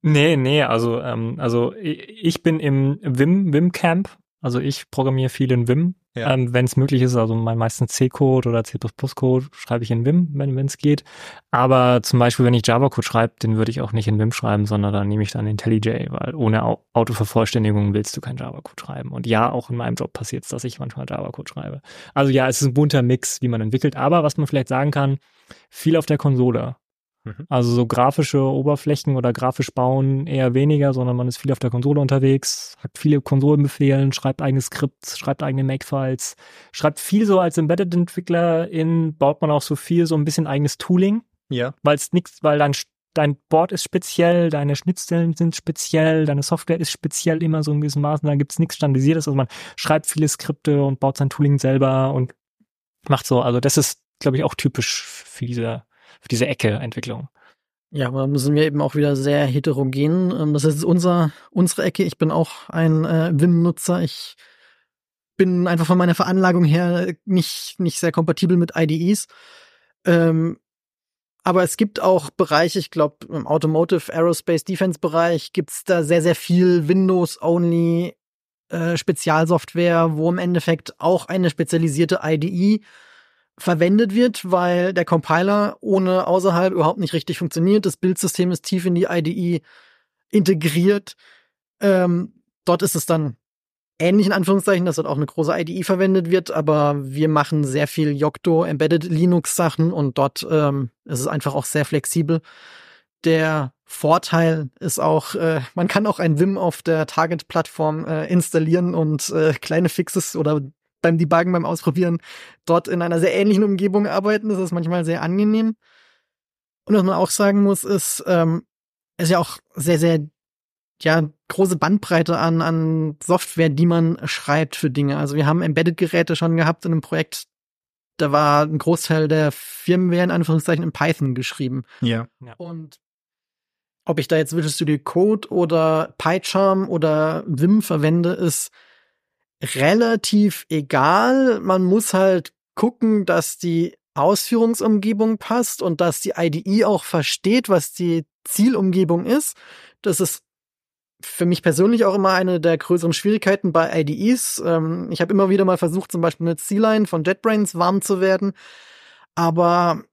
nee, nee, also, ähm, also ich bin im Vim, Vim Camp. Also ich programmiere viel in Vim, Ja. ähm, wenn es möglich ist. Also mein meistens C-Code oder C++-Code schreibe ich in Vim, wenn es geht. Aber zum Beispiel, wenn ich Java-Code schreibe, den würde ich auch nicht in Vim schreiben, sondern dann nehme ich dann IntelliJ, weil ohne Au Autovervollständigung willst du kein Java-Code schreiben. Und ja, auch in meinem Job passiert es, dass ich manchmal Java-Code schreibe. Also ja, es ist ein bunter Mix, wie man entwickelt. Aber was man vielleicht sagen kann, viel auf der Konsole. Mhm. Also so grafische Oberflächen oder grafisch bauen eher weniger, sondern man ist viel auf der Konsole unterwegs, hat viele Konsolenbefehlen, schreibt eigene Skripts, schreibt eigene Make-Files, schreibt viel so als Embedded-Entwickler in, baut man auch so viel so ein bisschen eigenes Tooling, Ja. weil es nichts, weil dein, dein Board ist speziell, deine Schnittstellen sind speziell, deine Software ist speziell immer so in gewissem Maßen, da gibt's nichts Standardisiertes, also man schreibt viele Skripte und baut sein Tooling selber und macht so, also das ist, glaube ich, auch typisch für diese, für diese Ecke Entwicklung. Ja, aber da sind wir eben auch wieder sehr heterogen. Ähm, Das ist unser, unsere Ecke. Ich bin auch ein äh, Vim-Nutzer. Ich bin einfach von meiner Veranlagung her nicht, nicht sehr kompatibel mit IDEs. Ähm, aber es gibt auch Bereiche, ich glaube, im Automotive Aerospace Defense Bereich gibt's da sehr, sehr viel Windows-only äh, Spezialsoftware, wo im Endeffekt auch eine spezialisierte IDE verwendet wird, weil der Compiler ohne außerhalb überhaupt nicht richtig funktioniert. Das Bildsystem ist tief in die IDE integriert. Ähm, dort ist es dann ähnlich in Anführungszeichen, dass dort auch eine große IDE verwendet wird, aber wir machen sehr viel Yocto Embedded Linux Sachen und dort ähm, ist es einfach auch sehr flexibel. Der Vorteil ist auch, äh, man kann auch ein Vim auf der Target-Plattform äh, installieren und äh, kleine Fixes oder beim Debuggen, beim Ausprobieren dort in einer sehr ähnlichen Umgebung arbeiten. Das ist manchmal sehr angenehm. Und was man auch sagen muss, ist, ähm, ist ja auch sehr, sehr ja, große Bandbreite an, an Software, die man schreibt für Dinge. Also wir haben Embedded-Geräte schon gehabt in einem Projekt, da war ein Großteil der Firmware in Anführungszeichen in Python geschrieben. Ja. ja. Und ob ich da jetzt Visual Studio Code oder PyCharm oder Vim verwende, ist relativ egal. Man muss halt gucken, dass die Ausführungsumgebung passt und dass die IDE auch versteht, was die Zielumgebung ist. Das ist für mich persönlich auch immer eine der größeren Schwierigkeiten bei IDEs. Ähm, ich habe immer wieder mal versucht, zum Beispiel mit C-Line von JetBrains warm zu werden. Aber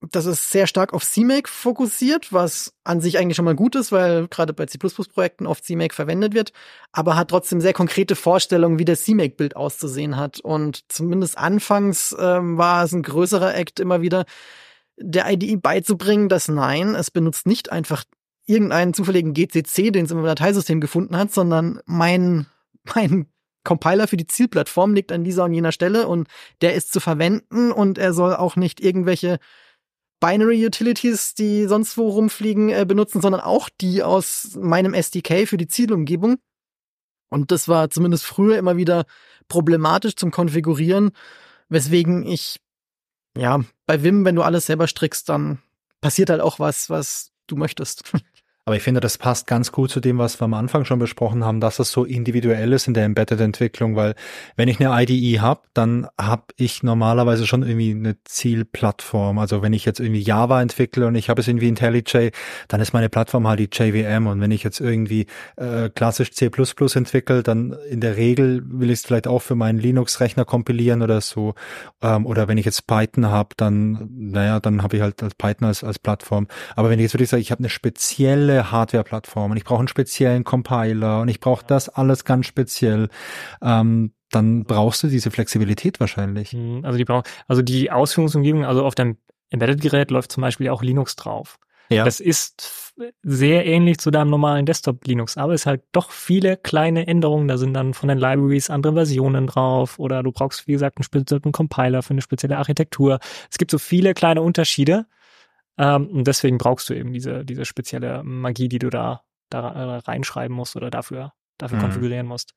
das ist sehr stark auf CMake fokussiert, was an sich eigentlich schon mal gut ist, weil gerade bei C++-Projekten oft CMake verwendet wird, aber hat trotzdem sehr konkrete Vorstellungen, wie das CMake-Bild auszusehen hat. Und zumindest anfangs ähm, war es ein größerer Act immer wieder, der IDE beizubringen, dass nein, es benutzt nicht einfach irgendeinen zufälligen GCC, den es im Dateisystem gefunden hat, sondern mein, mein Compiler für die Zielplattform liegt an dieser und jener Stelle und der ist zu verwenden und er soll auch nicht irgendwelche Binary Utilities, die sonst wo rumfliegen, äh, benutzen, sondern auch die aus meinem SDK für die Zielumgebung. Und das war zumindest früher immer wieder problematisch zum Konfigurieren, weswegen ich, ja, bei Vim, wenn du alles selber strickst, dann passiert halt auch was, was du möchtest. Aber ich finde, das passt ganz gut zu dem, was wir am Anfang schon besprochen haben, dass es so individuell ist in der Embedded-Entwicklung, weil wenn ich eine IDE habe, dann habe ich normalerweise schon irgendwie eine Zielplattform. Also wenn ich jetzt irgendwie Java entwickle und ich habe es irgendwie IntelliJ, dann ist meine Plattform halt die JVM. Und wenn ich jetzt irgendwie äh, klassisch C++ entwickle, dann in der Regel will ich es vielleicht auch für meinen Linux-Rechner kompilieren oder so. Ähm, oder wenn ich jetzt Python habe, dann, naja, dann habe ich halt Python als, als Plattform. Aber wenn ich jetzt wirklich sage, ich habe eine spezielle spezielle Hardware-Plattform und ich brauche einen speziellen Compiler und ich brauche das alles ganz speziell, ähm, dann brauchst du diese Flexibilität wahrscheinlich. Mhm, also die also die Ausführungsumgebung, also auf dem Embedded-Gerät läuft zum Beispiel auch Linux drauf. Ja. Das ist sehr ähnlich zu deinem normalen Desktop Linux, aber es halt doch viele kleine Änderungen. Da sind dann von den Libraries andere Versionen drauf oder du brauchst, wie gesagt, einen speziellen Compiler für eine spezielle Architektur. Es gibt so viele kleine Unterschiede. Ähm, und deswegen brauchst du eben diese, diese spezielle Magie, die du da, da reinschreiben musst oder dafür, dafür mhm. konfigurieren musst.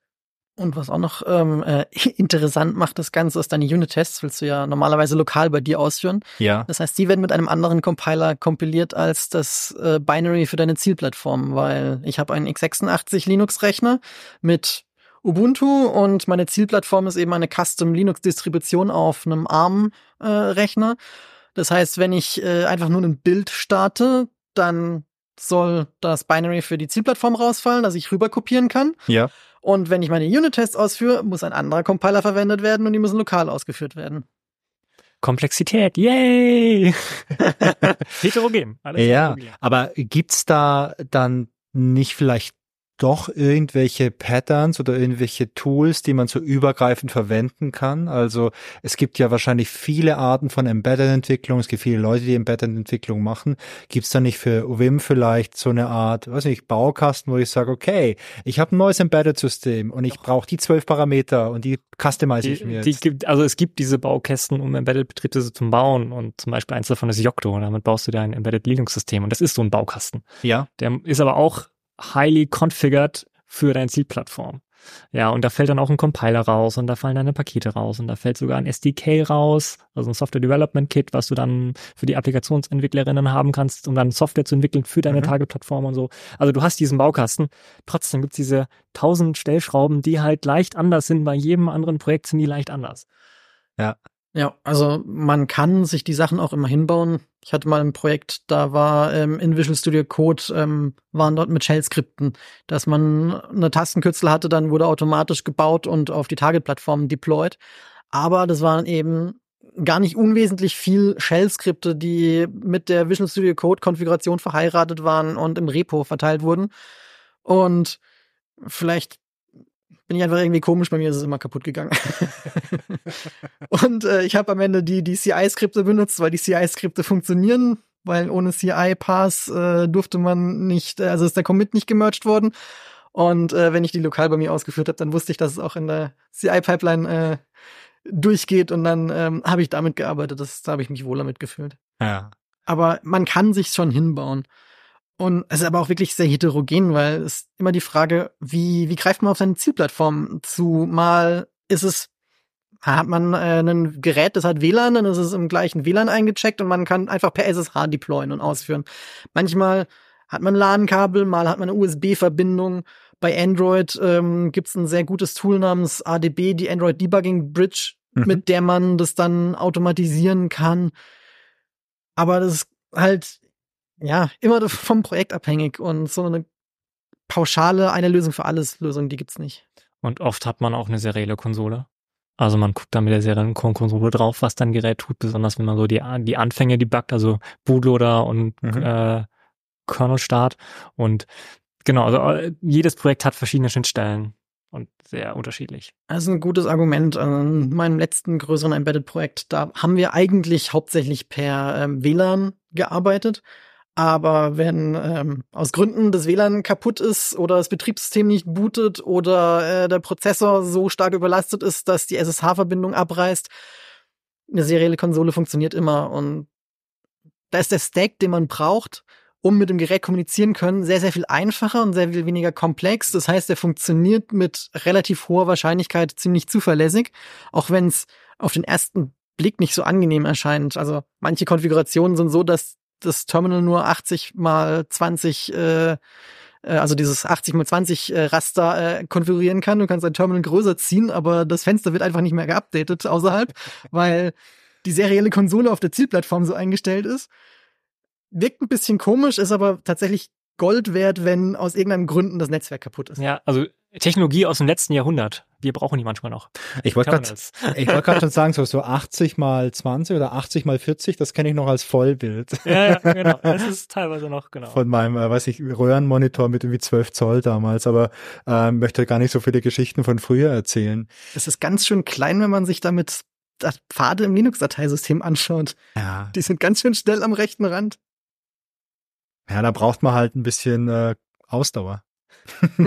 Und was auch noch ähm, äh, interessant macht, das Ganze ist deine Unit-Tests, willst du ja normalerweise lokal bei dir ausführen. Ja. Das heißt, die werden mit einem anderen Compiler kompiliert als das äh, Binary für deine Zielplattform, weil ich habe einen x86 Linux-Rechner mit Ubuntu und meine Zielplattform ist eben eine Custom Linux-Distribution auf einem ARM-Rechner. Äh, das heißt, wenn ich äh, einfach nur ein Bild starte, dann soll das Binary für die Zielplattform rausfallen, dass ich rüber kopieren kann. Ja. Und wenn ich meine Unit-Tests ausführe, muss ein anderer Compiler verwendet werden und die müssen lokal ausgeführt werden. Komplexität, yay! heterogen. Alles ja, heterogen. aber gibt's da dann nicht vielleicht doch irgendwelche Patterns oder irgendwelche Tools, die man so übergreifend verwenden kann. Also es gibt ja wahrscheinlich viele Arten von Embedded-Entwicklung. Es gibt viele Leute, die Embedded-Entwicklung machen. Gibt es da nicht für Vim vielleicht so eine Art, weiß nicht, Baukasten, wo ich sage, okay, ich habe ein neues Embedded-System und ich brauche die zwölf Parameter und die customize ich mir. Die gibt, also es gibt diese Baukästen, um Embedded-Betriebssysteme zu bauen und zum Beispiel eins davon ist Yocto und damit baust du dir ein Embedded Linux-System und das ist so ein Baukasten. Ja. Der ist aber auch highly configured für deine Zielplattform. Ja, und da fällt dann auch ein Compiler raus und da fallen deine Pakete raus und da fällt sogar ein SDK raus, also ein Software Development Kit, was du dann für die Applikationsentwicklerinnen haben kannst, um dann Software zu entwickeln für deine mhm. Target-Plattform und so. Also du hast diesen Baukasten. Trotzdem gibt's diese tausend Stellschrauben, die halt leicht anders sind. Bei jedem anderen Projekt sind die leicht anders. Ja, ja, also man kann sich die Sachen auch immer hinbauen. Ich hatte mal ein Projekt, da war ähm, in Visual Studio Code, ähm, waren dort mit Shell-Skripten, dass man eine Tastenkürzel hatte, dann wurde automatisch gebaut und auf die Target-Plattform deployed. Aber das waren eben gar nicht unwesentlich viel Shell-Skripte, die mit der Visual Studio Code-Konfiguration verheiratet waren und im Repo verteilt wurden. Und vielleicht bin ich einfach irgendwie komisch, bei mir ist es immer kaputt gegangen. und äh, ich habe am Ende die, die CI-Skripte benutzt, weil die CI-Skripte funktionieren, weil ohne CI-Pass äh, durfte man nicht, äh, also ist der Commit nicht gemerged worden. Und äh, wenn ich die lokal bei mir ausgeführt habe, dann wusste ich, dass es auch in der CI-Pipeline äh, durchgeht und dann ähm, habe ich damit gearbeitet. Das, da habe ich mich wohler mitgefühlt. Ja. Aber man kann sich schon hinbauen. Und es ist aber auch wirklich sehr heterogen, weil es ist immer die Frage, wie, wie greift man auf seine Zielplattform zu? Mal ist es, hat man äh, ein Gerät, das hat WLAN, dann ist es im gleichen WLAN eingecheckt und man kann einfach per SSH deployen und ausführen. Manchmal hat man LAN-Kabel, mal hat man eine USB-Verbindung. Bei Android ähm, gibt es ein sehr gutes Tool namens ADB, die Android Debugging Bridge, mhm. mit der man das dann automatisieren kann. Aber das ist halt ja, immer vom Projekt abhängig und so eine pauschale, eine Lösung für alles Lösung, die gibt's nicht. Und oft hat man auch eine serielle Konsole. Also man guckt dann mit der seriellen Konsole drauf, was dein Gerät tut, besonders wenn man so die, die Anfänge debuggt, also Bootloader und mhm. äh, Kernel-Start. Und genau, also äh, jedes Projekt hat verschiedene Schnittstellen und sehr unterschiedlich. Also ein gutes Argument. An meinem letzten größeren Embedded-Projekt, da haben wir eigentlich hauptsächlich per ähm, WLAN gearbeitet. Aber wenn ähm, aus Gründen das WLAN kaputt ist oder das Betriebssystem nicht bootet oder äh, der Prozessor so stark überlastet ist, dass die SSH-Verbindung abreißt, eine serielle Konsole funktioniert immer. Und da ist der Stack, den man braucht, um mit dem Gerät kommunizieren können, sehr, sehr viel einfacher und sehr viel weniger komplex. Das heißt, er funktioniert mit relativ hoher Wahrscheinlichkeit ziemlich zuverlässig, auch wenn es auf den ersten Blick nicht so angenehm erscheint. Also manche Konfigurationen sind so, dass das Terminal nur 80 mal 20 äh, äh, also dieses 80 mal 20 äh, Raster äh, konfigurieren kann. Du kannst dein Terminal größer ziehen, aber das Fenster wird einfach nicht mehr geupdatet außerhalb, weil die serielle Konsole auf der Zielplattform so eingestellt ist. Wirkt ein bisschen komisch, ist aber tatsächlich Gold wert, wenn aus irgendeinem Gründen das Netzwerk kaputt ist. Ja, also Technologie aus dem letzten Jahrhundert. Wir brauchen die manchmal noch. Ich wollte gerade ich wollte gerade schon sagen, so, so 80 mal 20 oder 80 mal 40, das kenne ich noch als Vollbild. Ja, ja, genau. Das ist teilweise noch, genau. Von meinem, äh, weiß ich, Röhrenmonitor mit irgendwie 12 Zoll damals, aber äh, möchte gar nicht so viele Geschichten von früher erzählen. Das ist ganz schön klein, wenn man sich damit das Pfade im Linux-Dateisystem anschaut. Ja. Die sind ganz schön schnell am rechten Rand. Ja, da braucht man halt ein bisschen äh, Ausdauer.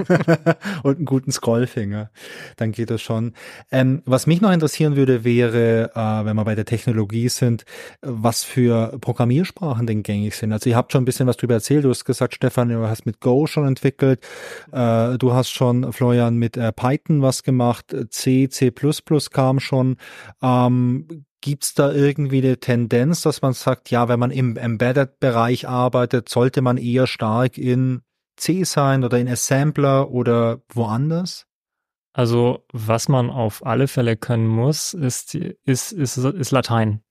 und einen guten Scrollfinger, dann geht das schon. Ähm, was mich noch interessieren würde, wäre, äh, wenn wir bei der Technologie sind, was für Programmiersprachen denn gängig sind. Also ihr habt schon ein bisschen was drüber erzählt. Du hast gesagt, Stefan, du hast mit Go schon entwickelt. Äh, du hast schon, Florian, mit äh, Python was gemacht. C, C++ kam schon. Ähm, Gibt's da irgendwie eine Tendenz, dass man sagt, ja, wenn man im Embedded-Bereich arbeitet, sollte man eher stark in C sein oder in Assembler oder woanders? Also, was man auf alle Fälle können muss, ist, ist, ist, ist Latein.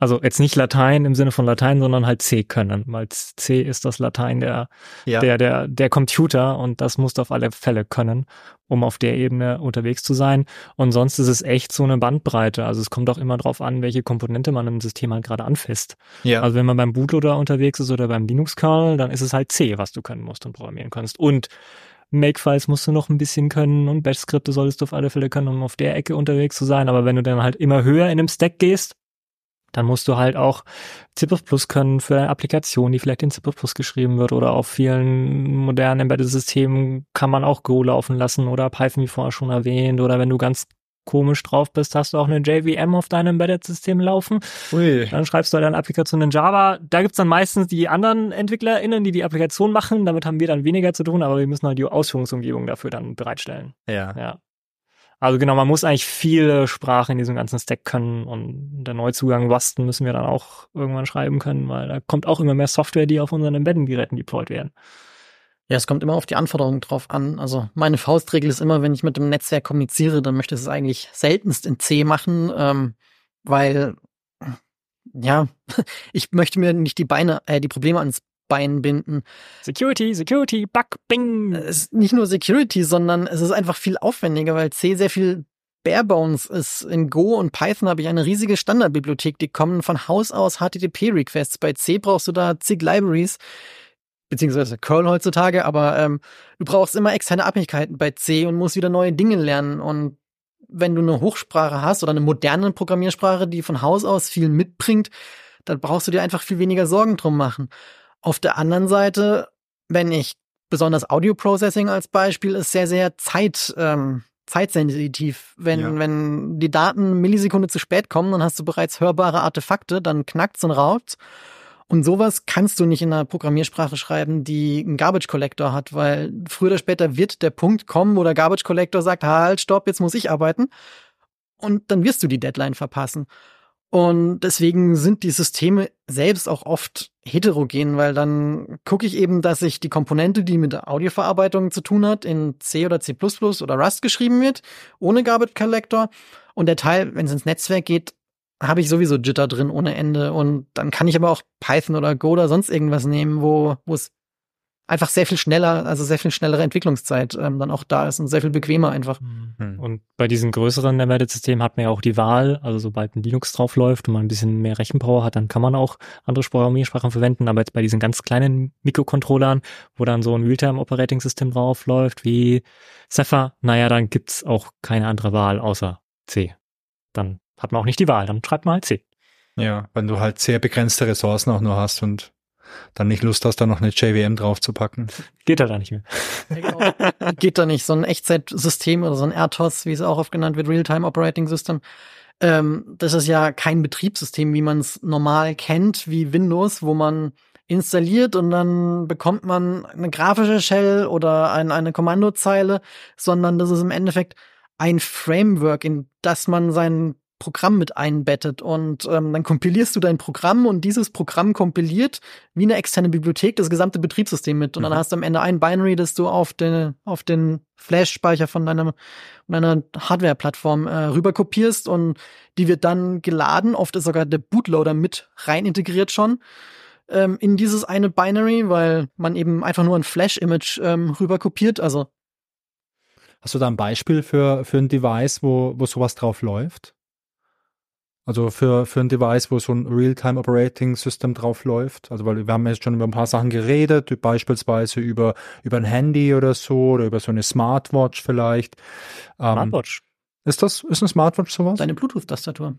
Also jetzt nicht Latein im Sinne von Latein, sondern halt C können, weil C ist das Latein der, ja. der, der, der Computer und das musst du auf alle Fälle können, um auf der Ebene unterwegs zu sein. Und sonst ist es echt so eine Bandbreite. Also es kommt auch immer drauf an, welche Komponente man im System halt gerade anfasst. Ja. Also wenn man beim Bootloader unterwegs ist oder beim Linux-Kernel, dann ist es halt C, was du können musst und programmieren kannst. Und Makefiles musst du noch ein bisschen können und Bash-Skripte solltest du auf alle Fälle können, um auf der Ecke unterwegs zu sein. Aber wenn du dann halt immer höher in einem Stack gehst, dann musst du halt auch C++ können für eine Applikation, die vielleicht in C++ geschrieben wird oder auf vielen modernen Embedded-Systemen kann man auch Go laufen lassen oder Python, wie vorher schon erwähnt, oder wenn du ganz komisch drauf bist, hast du auch eine JVM auf deinem Embedded-System laufen. Ui. Dann schreibst du halt eine Applikation in Java. Da gibt's dann meistens die anderen EntwicklerInnen, die die Applikation machen. Damit haben wir dann weniger zu tun, aber wir müssen halt die Ausführungsumgebung dafür dann bereitstellen. Ja. Ja. Also genau, man muss eigentlich viele Sprachen in diesem ganzen Stack können und der Neuzugang Wasten müssen wir dann auch irgendwann schreiben können, weil da kommt auch immer mehr Software, die auf unseren Embedded-Geräten deployed werden. Ja, es kommt immer auf die Anforderungen drauf an. Also meine Faustregel ist immer, wenn ich mit dem Netzwerk kommuniziere, dann möchte ich es eigentlich seltenst in C machen, ähm, weil ja, ich möchte mir nicht die Beine, äh, die Probleme ans Bein binden. Security, Security, Bug, Bing. Es ist nicht nur Security, sondern es ist einfach viel aufwendiger, weil C sehr viel Barebones ist. In Go und Python habe ich eine riesige Standardbibliothek, die kommen von Haus aus HTTP-Requests. Bei C brauchst du da zig Libraries, beziehungsweise Curl heutzutage, aber ähm, du brauchst immer externe Abhängigkeiten bei C und musst wieder neue Dinge lernen. Und wenn du eine Hochsprache hast oder eine moderne Programmiersprache, die von Haus aus viel mitbringt, dann brauchst du dir einfach viel weniger Sorgen drum machen. Auf der anderen Seite, wenn ich besonders Audio Processing als Beispiel ist sehr, sehr zeit, ähm, zeitsensitiv. Wenn, ja. wenn die Daten Millisekunde zu spät kommen, dann hast du bereits hörbare Artefakte, dann knackt's und raubt. Und sowas kannst du nicht in einer Programmiersprache schreiben, die einen Garbage Collector hat, weil früher oder später wird der Punkt kommen, wo der Garbage Collector sagt, halt, stopp, jetzt muss ich arbeiten. Und dann wirst du die Deadline verpassen. Und deswegen sind die Systeme selbst auch oft heterogen, weil dann gucke ich eben, dass ich die Komponente, die mit der Audioverarbeitung zu tun hat, in C oder C++ oder Rust geschrieben wird, ohne Garbage Collector. Und der Teil, wenn es ins Netzwerk geht, habe ich sowieso Jitter drin ohne Ende. Und dann kann ich aber auch Python oder Go oder sonst irgendwas nehmen, wo wo es einfach sehr viel schneller, also sehr viel schnellere Entwicklungszeit ähm, dann auch da ist und sehr viel bequemer einfach. Mhm. Und bei diesen größeren Embedded-Systemen hat man ja auch die Wahl, also sobald ein Linux drauf läuft und man ein bisschen mehr Rechenpower hat, dann kann man auch andere Programmiersprachen verwenden, aber jetzt bei diesen ganz kleinen Mikrocontrollern, wo dann so ein Realtime-Operating-System drauf läuft, wie Zephyr, naja, dann gibt's auch keine andere Wahl außer C. Dann hat man auch nicht die Wahl, dann schreibt man halt C. Ja, wenn du halt sehr begrenzte Ressourcen auch nur hast und dann nicht Lust hast, da noch eine JVM draufzupacken. Geht da da nicht mehr. Genau. Geht da nicht. So ein Echtzeitsystem oder so ein RTOS, wie es auch oft genannt wird, Real-Time Operating System. Ähm, das ist ja kein Betriebssystem, wie man es normal kennt, wie Windows, wo man installiert und dann bekommt man eine grafische Shell oder ein, eine Kommandozeile, sondern das ist im Endeffekt ein Framework, in das man sein Programm mit einbettet und ähm, dann kompilierst du dein Programm und dieses Programm kompiliert wie eine externe Bibliothek das gesamte Betriebssystem mit und mhm. dann hast du am Ende ein Binary, das du auf den auf den Flash-Speicher von deiner deiner Hardware-Plattform äh, rüber kopierst und die wird dann geladen. Oft ist sogar der Bootloader mit rein integriert schon ähm, in dieses eine Binary, weil man eben einfach nur ein Flash-Image ähm, rüber kopiert. Also Hast du da ein Beispiel für, für ein Device, wo, wo sowas drauf läuft? Also für, für ein Device, wo so ein Real-Time Operating System drauf läuft. Also weil wir haben jetzt schon über ein paar Sachen geredet, beispielsweise über, über ein Handy oder so oder über so eine Smartwatch vielleicht. Ähm, Smartwatch. Ist das, ist eine Smartwatch sowas? Deine Bluetooth-Tastatur.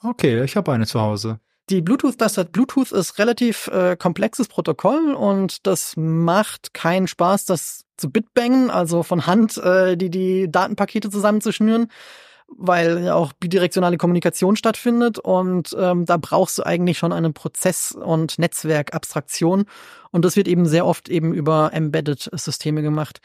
Okay, ich habe eine zu Hause. Die Bluetooth-Tastatur, Bluetooth ist relativ äh, komplexes Protokoll und das macht keinen Spaß, das zu bitbangen, also von Hand äh, die, die Datenpakete zusammenzuschnüren weil ja auch bidirektionale Kommunikation stattfindet und ähm, da brauchst du eigentlich schon eine Prozess- und Netzwerkabstraktion und das wird eben sehr oft eben über Embedded-Systeme gemacht.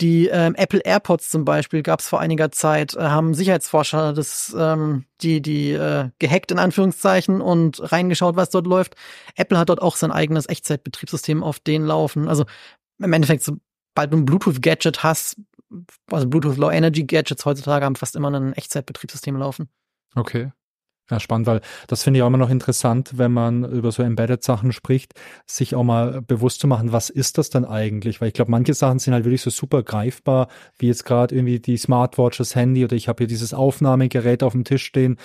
Die ähm, Apple AirPods zum Beispiel gab es vor einiger Zeit, äh, haben Sicherheitsforscher das, ähm, die, die äh, gehackt in Anführungszeichen und reingeschaut, was dort läuft. Apple hat dort auch sein eigenes Echtzeitbetriebssystem auf den laufen. Also im Endeffekt, sobald du ein Bluetooth-Gadget hast, also Bluetooth Low Energy Gadgets heutzutage haben fast immer ein Echtzeitbetriebssystem laufen. Okay. Ja, spannend, weil das finde ich auch immer noch interessant, wenn man über so Embedded-Sachen spricht, sich auch mal bewusst zu machen, was ist das denn eigentlich? Weil ich glaube, manche Sachen sind halt wirklich so super greifbar, wie jetzt gerade irgendwie die Smartwatch, das Handy oder ich habe hier dieses Aufnahmegerät auf dem Tisch stehen.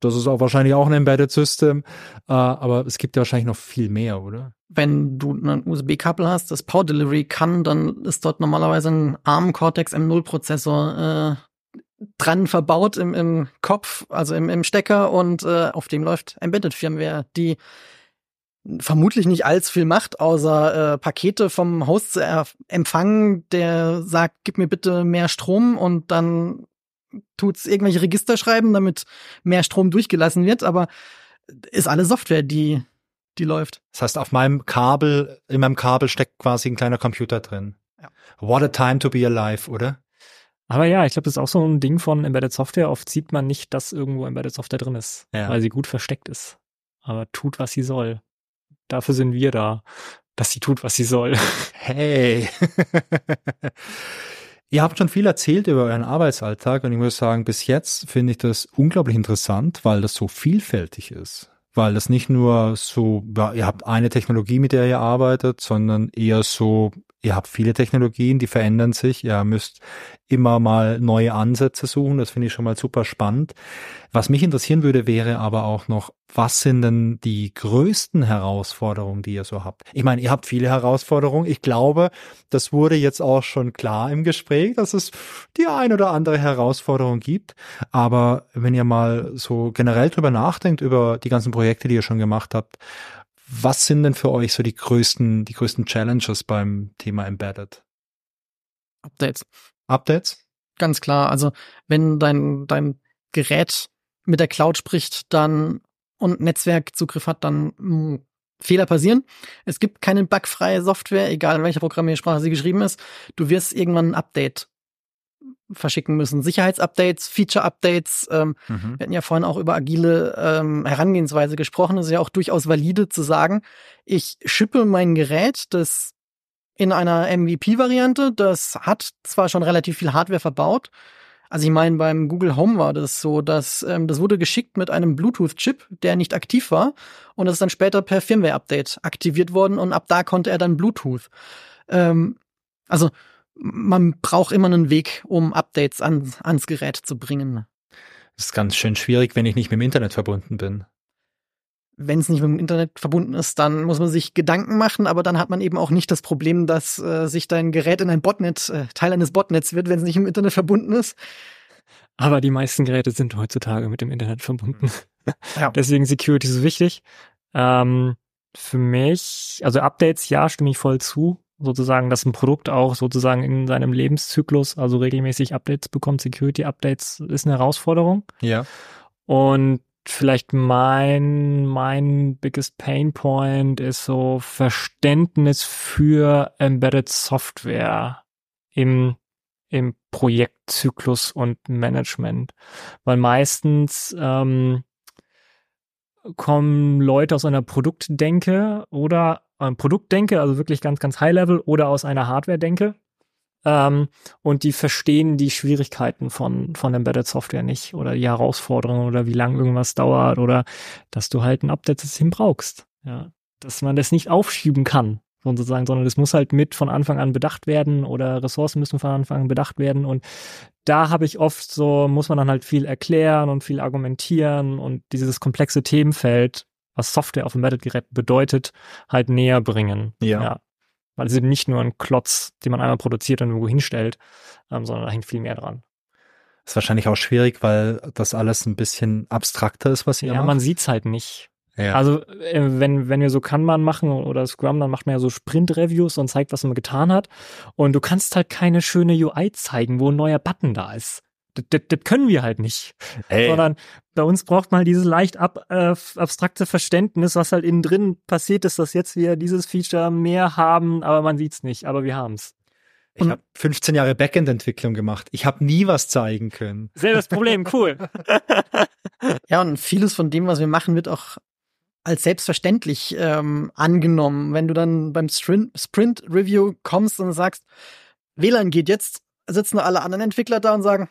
Das ist auch wahrscheinlich auch ein Embedded System, äh, aber es gibt ja wahrscheinlich noch viel mehr, oder? Wenn du ein USB-Kabel hast, das Power Delivery kann, dann ist dort normalerweise ein ARM Cortex M0 Prozessor äh, dran verbaut im, im Kopf, also im, im Stecker und äh, auf dem läuft Embedded Firmware, die vermutlich nicht allzu viel macht, außer äh, Pakete vom Host zu empfangen, der sagt, gib mir bitte mehr Strom und dann tut's irgendwelche Register schreiben, damit mehr Strom durchgelassen wird, aber ist alle Software, die, die läuft. Das heißt, auf meinem Kabel, in meinem Kabel steckt quasi ein kleiner Computer drin. Ja. What a time to be alive, oder? Aber ja, ich glaube, das ist auch so ein Ding von Embedded Software. Oft sieht man nicht, dass irgendwo Embedded Software drin ist, ja. weil sie gut versteckt ist. Aber tut, was sie soll. Dafür sind wir da, dass sie tut, was sie soll. Hey. Ihr habt schon viel erzählt über euren Arbeitsalltag und ich muss sagen, bis jetzt finde ich das unglaublich interessant, weil das so vielfältig ist. Weil das nicht nur so, ihr habt eine Technologie, mit der ihr arbeitet, sondern eher so ihr habt viele Technologien, die verändern sich. Ihr müsst immer mal neue Ansätze suchen. Das finde ich schon mal super spannend. Was mich interessieren würde, wäre aber auch noch, was sind denn die größten Herausforderungen, die ihr so habt? Ich meine, ihr habt viele Herausforderungen. Ich glaube, das wurde jetzt auch schon klar im Gespräch, dass es die ein oder andere Herausforderung gibt. Aber wenn ihr mal so generell drüber nachdenkt, über die ganzen Projekte, die ihr schon gemacht habt, was sind denn für euch so die größten, die größten Challenges beim Thema Embedded? Updates. Updates? Ganz klar. Also wenn dein, dein Gerät mit der Cloud spricht, dann und Netzwerkzugriff hat, dann mh, hm, Fehler passieren. Es gibt keine bugfreie Software, egal in welcher Programmiersprache sie geschrieben ist. Du wirst irgendwann ein Update verschicken müssen. Sicherheitsupdates, Feature-Updates. Ähm, mhm. Wir hatten ja vorhin auch über agile ähm, Herangehensweise gesprochen. Es ist ja auch durchaus valide zu sagen, ich schippe mein Gerät, das in einer MVP-Variante, das hat zwar schon relativ viel Hardware verbaut. Also ich meine, beim Google Home war das so, dass ähm, das wurde geschickt mit einem Bluetooth-Chip, der nicht aktiv war, und das ist dann später per Firmware-Update aktiviert worden und ab da konnte er dann Bluetooth. Ähm, also man braucht immer einen Weg, um Updates an, ans Gerät zu bringen. Das ist ganz schön schwierig, wenn ich nicht mit dem Internet verbunden bin. Wenn es nicht mit dem Internet verbunden ist, dann muss man sich Gedanken machen, aber dann hat man eben auch nicht das Problem, dass äh, sich dein Gerät in ein Botnet, äh, Teil eines Botnets wird, wenn es nicht im Internet verbunden ist. Aber die meisten Geräte sind heutzutage mit dem Internet verbunden. Ja. Deswegen Security so wichtig. Ähm, für mich, also Updates, ja, stimme ich voll zu sozusagen, dass ein Produkt auch sozusagen in seinem Lebenszyklus, also regelmäßig Updates bekommt, Security-Updates ist eine Herausforderung. Ja. Und vielleicht mein, mein biggest pain point ist so Verständnis für Embedded Software im, im Projektzyklus und Management. Weil meistens ähm, kommen Leute aus einer Produktdenke oder ähm, Produktdenke, also wirklich ganz, ganz High-Level oder aus einer Hardware-Denke. Ähm, und die verstehen die Schwierigkeiten von, von Embedded Software nicht oder die Herausforderungen oder wie lange irgendwas dauert oder dass du halt ein Update-System brauchst. Ja, dass man das nicht aufschieben kann, sozusagen, sondern das muss halt mit von Anfang an bedacht werden oder Ressourcen müssen von Anfang an bedacht werden und da habe ich oft so, muss man dann halt viel erklären und viel argumentieren und dieses komplexe Themenfeld was Software auf Embedded-Geräten bedeutet, halt näher bringen. Ja. ja. Weil es eben nicht nur ein Klotz, den man einmal produziert und irgendwo hinstellt, ähm, sondern da hängt viel mehr dran. Ist wahrscheinlich auch schwierig, weil das alles ein bisschen abstrakter ist, was ihr ja, macht. Ja, man sieht's halt nicht. Ja. Also äh, wenn, wenn wir so Kanban machen oder Scrum, dann macht man ja so Sprint-Reviews und zeigt, was man getan hat. Und du kannst halt keine schöne UI zeigen, wo ein neuer Button da ist. Das, das, können wir halt nicht. Hey. Sondern bei uns braucht man halt dieses leicht ab, äh, abstrakte Verständnis, was halt innen drin passiert ist, dass jetzt wir dieses Feature mehr haben, aber man sieht's nicht, aber wir haben's. Ich habe 15 Jahre Backend-Entwicklung gemacht. Ich habe nie was zeigen können. Selbes Problem, cool. ja, und vieles von dem, was wir machen, wird auch als selbstverständlich ähm, angenommen. Wenn du dann beim Sprint-Review kommst und sagst, WLAN geht jetzt, sitzen alle anderen Entwickler da und sagen,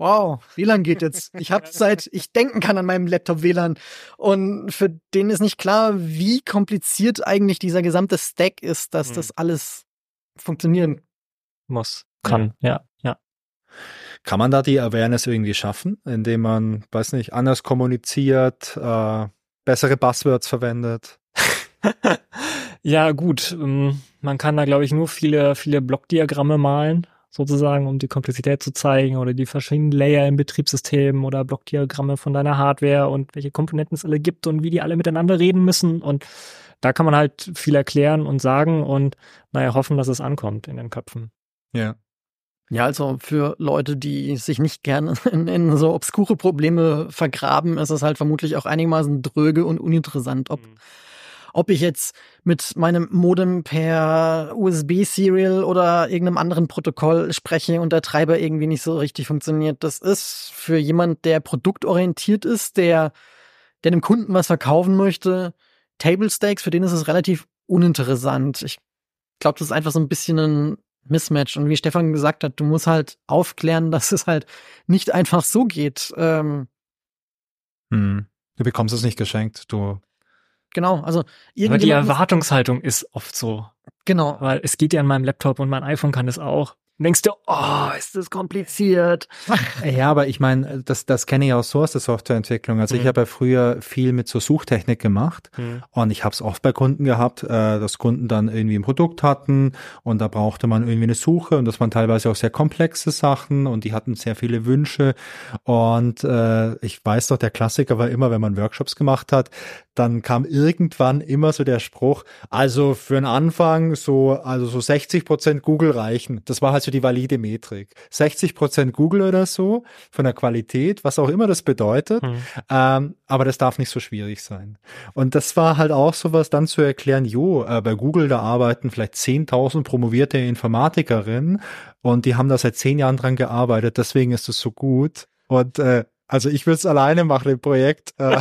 wow, WLAN geht jetzt. Ich habe seit ich denken kann an meinem Laptop WLAN. Und für den ist nicht klar, wie kompliziert eigentlich dieser gesamte Stack ist, dass mhm. das alles funktionieren muss, kann, ja, ja. Kann man da die Awareness irgendwie schaffen, indem man, weiß nicht, anders kommuniziert, äh, bessere Buzzwords verwendet? ja, gut. Ähm, man kann da, glaube ich, nur viele, viele Blockdiagramme malen sozusagen, um die Komplexität zu zeigen oder die verschiedenen Layer im Betriebssystem oder Blockdiagramme von deiner Hardware und welche Komponenten es alle gibt und wie die alle miteinander reden müssen. Und da kann man halt viel erklären und sagen und naja, hoffen, dass es ankommt in den Köpfen. Ja. Ja, also für Leute, die sich nicht gerne in, in, so obskure Probleme vergraben, ist es halt vermutlich auch einigermaßen dröge und uninteressant, ob mhm ob ich jetzt mit meinem Modem per USB-Serial oder irgendeinem anderen Protokoll spreche und der Treiber irgendwie nicht so richtig funktioniert. Das ist für jemand, der produktorientiert ist, der, der dem Kunden was verkaufen möchte, Table Stakes, für den ist es relativ uninteressant. Ich glaube, das ist einfach so ein bisschen ein Mismatch. Und wie Stefan gesagt hat, du musst halt aufklären, dass es halt nicht einfach so geht. Ähm, hm. Du bekommst es nicht geschenkt. Du genau. Also Aber die Erwartungshaltung ist oft so. Genau. Weil es geht ja an meinem Laptop und mein iPhone kann das auch. Und denkst du, oh, ist das kompliziert. Ja, aber ich meine, das, das kenne ich auch so aus der Softwareentwicklung. Also ich Mhm. habe ja früher viel mit so Suchtechnik gemacht und ich habe es oft bei Kunden gehabt, äh, dass Kunden dann irgendwie ein Produkt hatten und da brauchte man irgendwie eine Suche und das waren teilweise auch sehr komplexe Sachen und die hatten sehr viele Wünsche und äh, ich weiß doch, der Klassiker war immer, wenn man Workshops gemacht hat, dann kam irgendwann immer so der Spruch, also für den Anfang so, also so 60 Prozent Google reichen. Das war halt so die valide Metrik. 60 Prozent Google oder so von der Qualität, was auch immer das bedeutet. Hm. Ähm, aber das darf nicht so schwierig sein. Und das war halt auch sowas dann zu erklären, jo, äh, bei Google, da arbeiten vielleicht 10.000 promovierte Informatikerinnen und die haben da seit zehn Jahren dran gearbeitet, deswegen ist es so gut. Und äh, also ich würde es alleine machen im Projekt. Äh,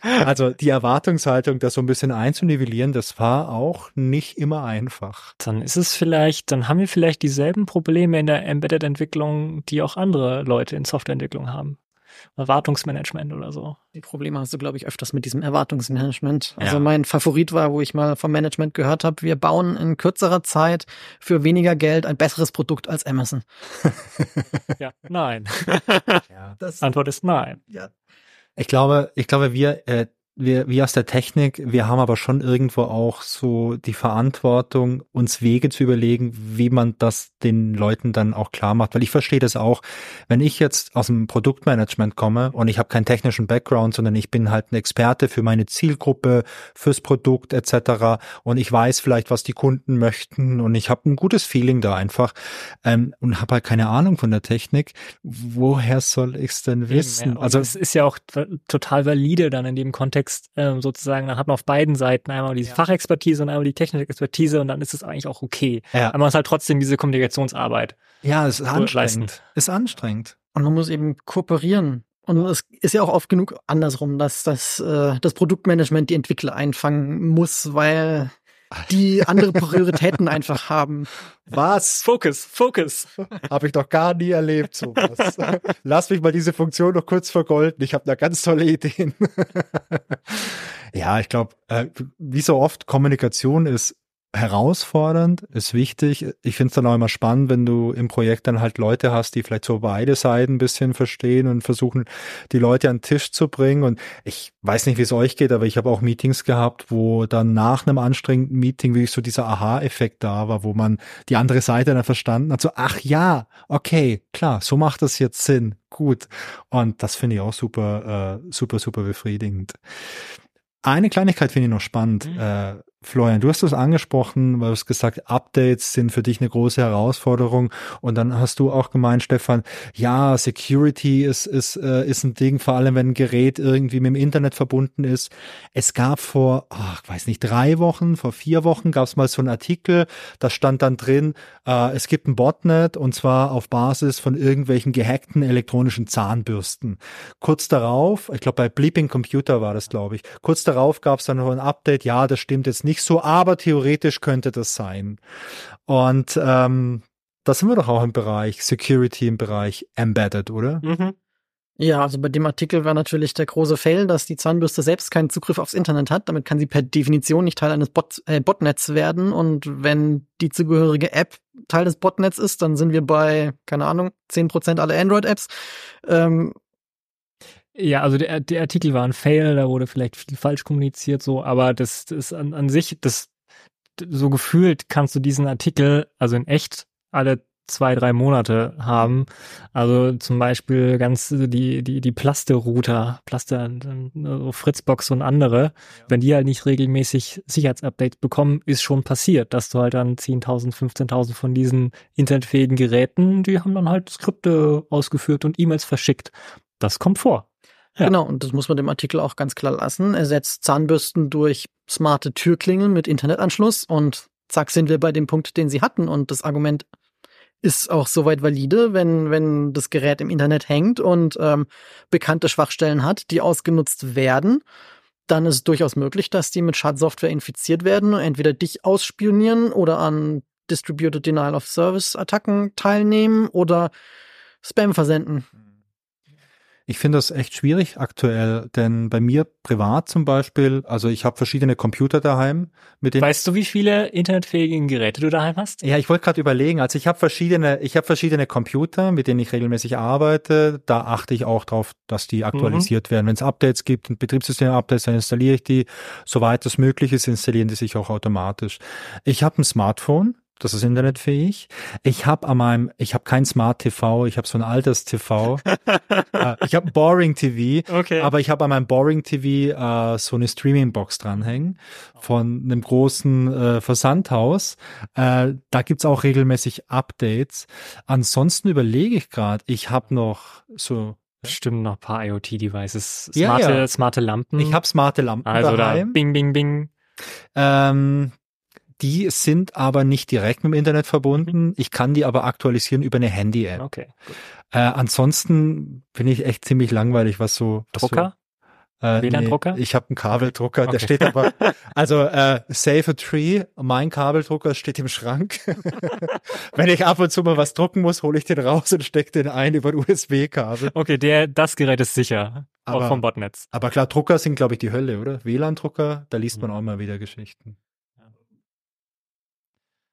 also die Erwartungshaltung, das so ein bisschen einzunivellieren, das war auch nicht immer einfach. Dann ist es vielleicht, dann haben wir vielleicht dieselben Probleme in der Embedded-Entwicklung, die auch andere Leute in Softwareentwicklung haben. Erwartungsmanagement oder so. Die Probleme hast du, glaube ich, öfters mit diesem Erwartungsmanagement. Also Ja. mein Favorit war, wo ich mal vom Management gehört habe, wir bauen in kürzerer Zeit für weniger Geld ein besseres Produkt als Amazon. Ja, nein. Ja. Das, Antwort ist nein. ja. Ich glaube, ich glaube, wir, äh, wir, wir aus der Technik, wir haben aber schon irgendwo auch so die Verantwortung, uns Wege zu überlegen, wie man das den Leuten dann auch klar macht. Weil ich verstehe das auch, wenn ich jetzt aus dem Produktmanagement komme und ich habe keinen technischen Background, sondern ich bin halt ein Experte für meine Zielgruppe, fürs Produkt etc. Und ich weiß vielleicht, was die Kunden möchten und ich habe ein gutes Feeling da einfach ähm, und habe halt keine Ahnung von der Technik. Woher soll ich es denn wissen? Also also es ist ja auch total valide dann in dem Kontext ähm, sozusagen, dann hat man auf beiden Seiten einmal diese Ja. Fachexpertise und einmal die technische Expertise und dann ist es eigentlich auch okay. ja. Aber man muss halt trotzdem diese Kommunikationsarbeit. Ja, es ist anstrengend. leisten. Ist anstrengend. Und man muss eben kooperieren. Und es ist ja auch oft genug andersrum, dass das, äh, das Produktmanagement die Entwickler einfangen muss, weil die andere Prioritäten einfach haben. Was? Focus, Focus. Habe ich doch gar nie erlebt, sowas. Lass mich mal diese Funktion noch kurz vergolden. Ich habe da ganz tolle Ideen. ja, ich glaube, äh, wie so oft, Kommunikation ist herausfordernd, ist wichtig. Ich finde es dann auch immer spannend, wenn du im Projekt dann halt Leute hast, die vielleicht so beide Seiten ein bisschen verstehen und versuchen, die Leute an den Tisch zu bringen. Und ich weiß nicht, wie es euch geht, aber ich habe auch Meetings gehabt, wo dann nach einem anstrengenden Meeting wirklich so dieser Aha-Effekt da war, wo man die andere Seite dann verstanden hat, so, ach ja, okay, klar, so macht das jetzt Sinn, gut. Und das finde ich auch super, äh, super, super befriedigend. Eine Kleinigkeit finde ich noch spannend. Mhm. Äh, Florian, du hast es angesprochen, weil du hast gesagt, Updates sind für dich eine große Herausforderung. Und dann hast du auch gemeint, Stefan, ja, Security ist, ist, äh, ist ein Ding, vor allem wenn ein Gerät irgendwie mit dem Internet verbunden ist. Es gab vor, ach, ich weiß nicht, drei Wochen, vor vier Wochen gab es mal so einen Artikel, da stand dann drin, äh, es gibt ein Botnet und zwar auf Basis von irgendwelchen gehackten elektronischen Zahnbürsten. Kurz darauf, ich glaube bei Bleeping Computer war das, glaube ich, kurz darauf gab es dann noch ein Update, ja, das stimmt jetzt nicht so, aber theoretisch könnte das sein. Und ähm, da sind wir doch auch im Bereich Security, im Bereich Embedded, oder? Mhm. Ja, also bei dem Artikel war natürlich der große Fail, dass die Zahnbürste selbst keinen Zugriff aufs Internet hat. Damit kann sie per Definition nicht Teil eines Bot, äh, Botnets werden. Und wenn die zugehörige App Teil des Botnets ist, dann sind wir bei, keine Ahnung, 10% aller Android-Apps. Ähm, Ja, also der, der Artikel war ein Fail, da wurde vielleicht viel falsch kommuniziert, so, aber das, das an, an sich, das so gefühlt kannst du diesen Artikel, also in echt, alle zwei, drei Monate haben. Also zum Beispiel ganz die, die, die Plaste-Router, Plaste, so Fritzbox und andere, wenn die halt nicht regelmäßig Sicherheitsupdates bekommen, ist schon passiert, dass du halt dann 10.000, 15.000 von diesen internetfähigen Geräten, die haben dann halt Skripte ausgeführt und E-Mails verschickt. Das kommt vor. Ja. Genau, und das muss man dem Artikel auch ganz klar lassen. Ersetzt Zahnbürsten durch smarte Türklingeln mit Internetanschluss und zack sind wir bei dem Punkt, den sie hatten. Und das Argument ist auch soweit valide, wenn, wenn das Gerät im Internet hängt und ähm, bekannte Schwachstellen hat, die ausgenutzt werden, dann ist es durchaus möglich, dass die mit Schadsoftware infiziert werden und entweder dich ausspionieren oder an Distributed Denial of Service Attacken teilnehmen oder Spam versenden. Ich finde das echt schwierig aktuell, denn bei mir privat zum Beispiel, also ich habe verschiedene Computer daheim mit den. Weißt du, wie viele internetfähigen Geräte du daheim hast? Ja, ich wollte gerade überlegen. Also ich habe verschiedene, ich habe verschiedene Computer, mit denen ich regelmäßig arbeite. Da achte ich auch drauf, dass die aktualisiert mhm. werden. Wenn es Updates gibt und Betriebssystem-Updates, dann installiere ich die. Soweit es möglich ist, installieren die sich auch automatisch. Ich habe ein Smartphone das ist internetfähig. Ich habe an meinem, ich habe kein Smart TV, ich habe so ein altes TV. äh, ich habe Boring TV, okay. aber ich habe an meinem Boring TV äh, so eine Streaming-Box dranhängen von einem großen äh, Versandhaus. Äh, da gibt's auch regelmäßig Updates. Ansonsten überlege ich gerade, ich habe noch so Bestimmt noch ein paar IoT-Devices. Smarte, ja, ja. smarte Lampen. Ich habe smarte Lampen also daheim. Da bing, bing, bing. Ähm, die sind aber nicht direkt mit dem Internet verbunden. Mhm. Ich kann die aber aktualisieren über eine Handy-App. Okay. Äh, ansonsten bin ich echt ziemlich langweilig, was so. Was Drucker? So, äh, WLAN-Drucker? Nee, ich habe einen Kabeldrucker, okay. der steht aber, also äh, Save a Tree, mein Kabeldrucker steht im Schrank. Wenn ich ab und zu mal was drucken muss, hole ich den raus und stecke den ein über ein USB-Kabel. Okay, der, das Gerät ist sicher, aber, auch vom Botnetz. Aber klar, Drucker sind, glaube ich, die Hölle, oder? WLAN-Drucker, da liest man mhm. auch mal wieder Geschichten.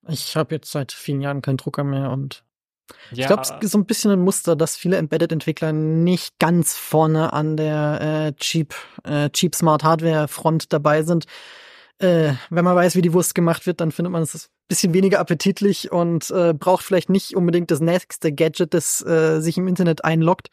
Ich habe jetzt seit vielen Jahren keinen Drucker mehr und ja. ich glaube, es ist so ein bisschen ein Muster, dass viele Embedded-Entwickler nicht ganz vorne an der äh, Cheap, äh, Cheap Smart Hardware Front dabei sind. Äh, wenn man weiß, wie die Wurst gemacht wird, dann findet man es ein bisschen weniger appetitlich und äh, braucht vielleicht nicht unbedingt das nächste Gadget, das äh, sich im Internet einloggt.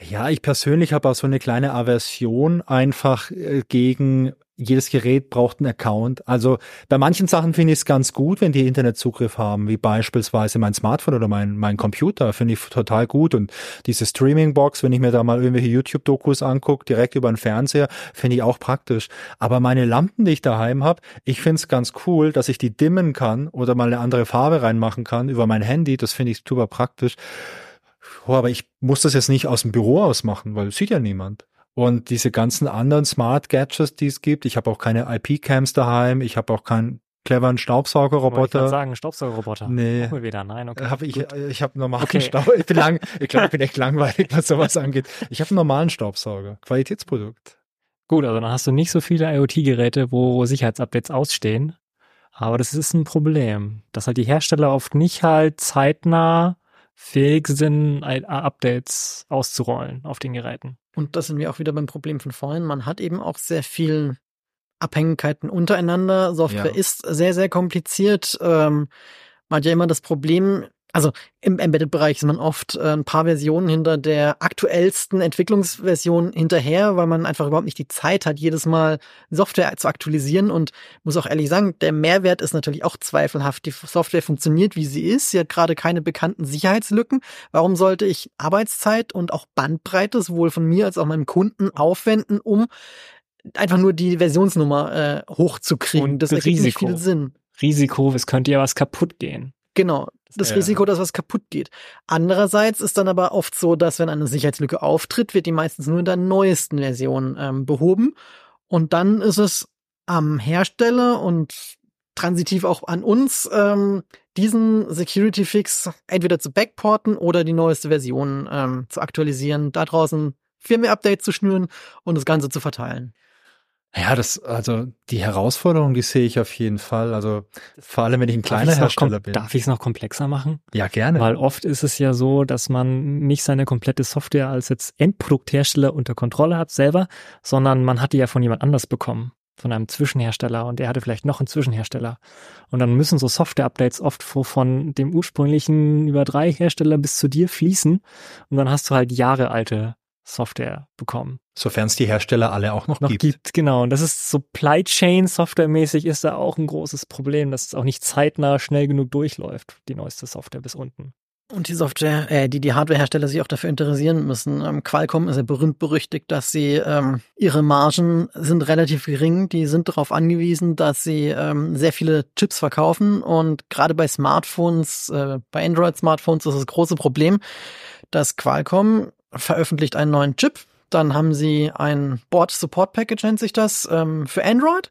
Ja, ich persönlich habe auch so eine kleine Aversion einfach äh, gegen jedes Gerät braucht einen Account. Also bei manchen Sachen finde ich es ganz gut, wenn die Internetzugriff haben, wie beispielsweise mein Smartphone oder mein, mein Computer, finde ich total gut. Und diese Streaming-Box, wenn ich mir da mal irgendwelche YouTube-Dokus angucke, direkt über den Fernseher, finde ich auch praktisch. Aber meine Lampen, die ich daheim habe, ich finde es ganz cool, dass ich die dimmen kann oder mal eine andere Farbe reinmachen kann über mein Handy. Das finde ich super praktisch. Oh, aber ich muss das jetzt nicht aus dem Büro aus machen, weil sieht ja niemand. Und diese ganzen anderen Smart Gadgets, die es gibt, ich habe auch keine IP-Cams daheim, ich habe auch keinen cleveren Staubsaugerroboter. Ich sagen, Staubsaugerroboter. Nee. wir wieder. Nein, okay. Hab ich ich habe normalen okay. Staub. Ich bin lang, ich glaube, ich bin echt langweilig, was sowas angeht. Ich habe einen normalen Staubsauger. Qualitätsprodukt. Gut, also dann hast du nicht so viele IoT-Geräte, wo Sicherheitsupdates ausstehen. Aber das ist ein Problem, dass halt die Hersteller oft nicht halt zeitnah fähig sind, Updates auszurollen auf den Geräten. Und das sind wir auch wieder beim Problem von vorhin. Man hat eben auch sehr viel Abhängigkeiten untereinander. Software ja. ist sehr, sehr kompliziert. Ähm, man hat ja immer das Problem, also im Embedded-Bereich ist man oft äh, ein paar Versionen hinter der aktuellsten Entwicklungsversion hinterher, weil man einfach überhaupt nicht die Zeit hat, jedes Mal Software zu aktualisieren. Und muss auch ehrlich sagen, der Mehrwert ist natürlich auch zweifelhaft. Die Software funktioniert, wie sie ist. Sie hat gerade keine bekannten Sicherheitslücken. Warum sollte ich Arbeitszeit und auch Bandbreite sowohl von mir als auch meinem Kunden aufwenden, um einfach nur die Versionsnummer äh, hochzukriegen? Und das ergibt nicht viel Sinn. Risiko, es könnte ja was kaputt gehen. Genau, das ja. Risiko, dass was kaputt geht. Andererseits ist dann aber oft so, dass wenn eine Sicherheitslücke auftritt, wird die meistens nur in der neuesten Version ähm, behoben. Und dann ist es am Hersteller und transitiv auch an uns, ähm, diesen Security Fix entweder zu backporten oder die neueste Version ähm, zu aktualisieren, da draußen Firmware-Update zu schnüren und das Ganze zu verteilen. Ja, das, also die Herausforderung, die sehe ich auf jeden Fall. Also vor allem, wenn ich ein kleiner Hersteller bin. Darf ich es noch komplexer machen? Ja, gerne. Weil oft ist es ja so, dass man nicht seine komplette Software als jetzt Endprodukthersteller unter Kontrolle hat selber, sondern man hat die ja von jemand anders bekommen, von einem Zwischenhersteller und der hatte vielleicht noch einen Zwischenhersteller. Und dann müssen so Software-Updates oft von dem ursprünglichen über drei Hersteller bis zu dir fließen und dann hast du halt Jahre alte Software bekommen. Sofern es die Hersteller alle auch noch, noch gibt. gibt. Genau, und das ist Supply Chain Softwaremäßig ist da auch ein großes Problem, dass es auch nicht zeitnah schnell genug durchläuft, die neueste Software bis unten. Und die Software, äh, die die Hardwarehersteller sich auch dafür interessieren müssen. Ähm, Qualcomm ist ja berühmt berüchtigt, dass sie ähm, ihre Margen sind relativ gering. Die sind darauf angewiesen, dass sie ähm, sehr viele Chips verkaufen. Und gerade bei Smartphones, äh, bei Android-Smartphones ist das große Problem, dass Qualcomm veröffentlicht einen neuen Chip. Dann haben sie ein Board Support Package, nennt sich das, ähm, für Android,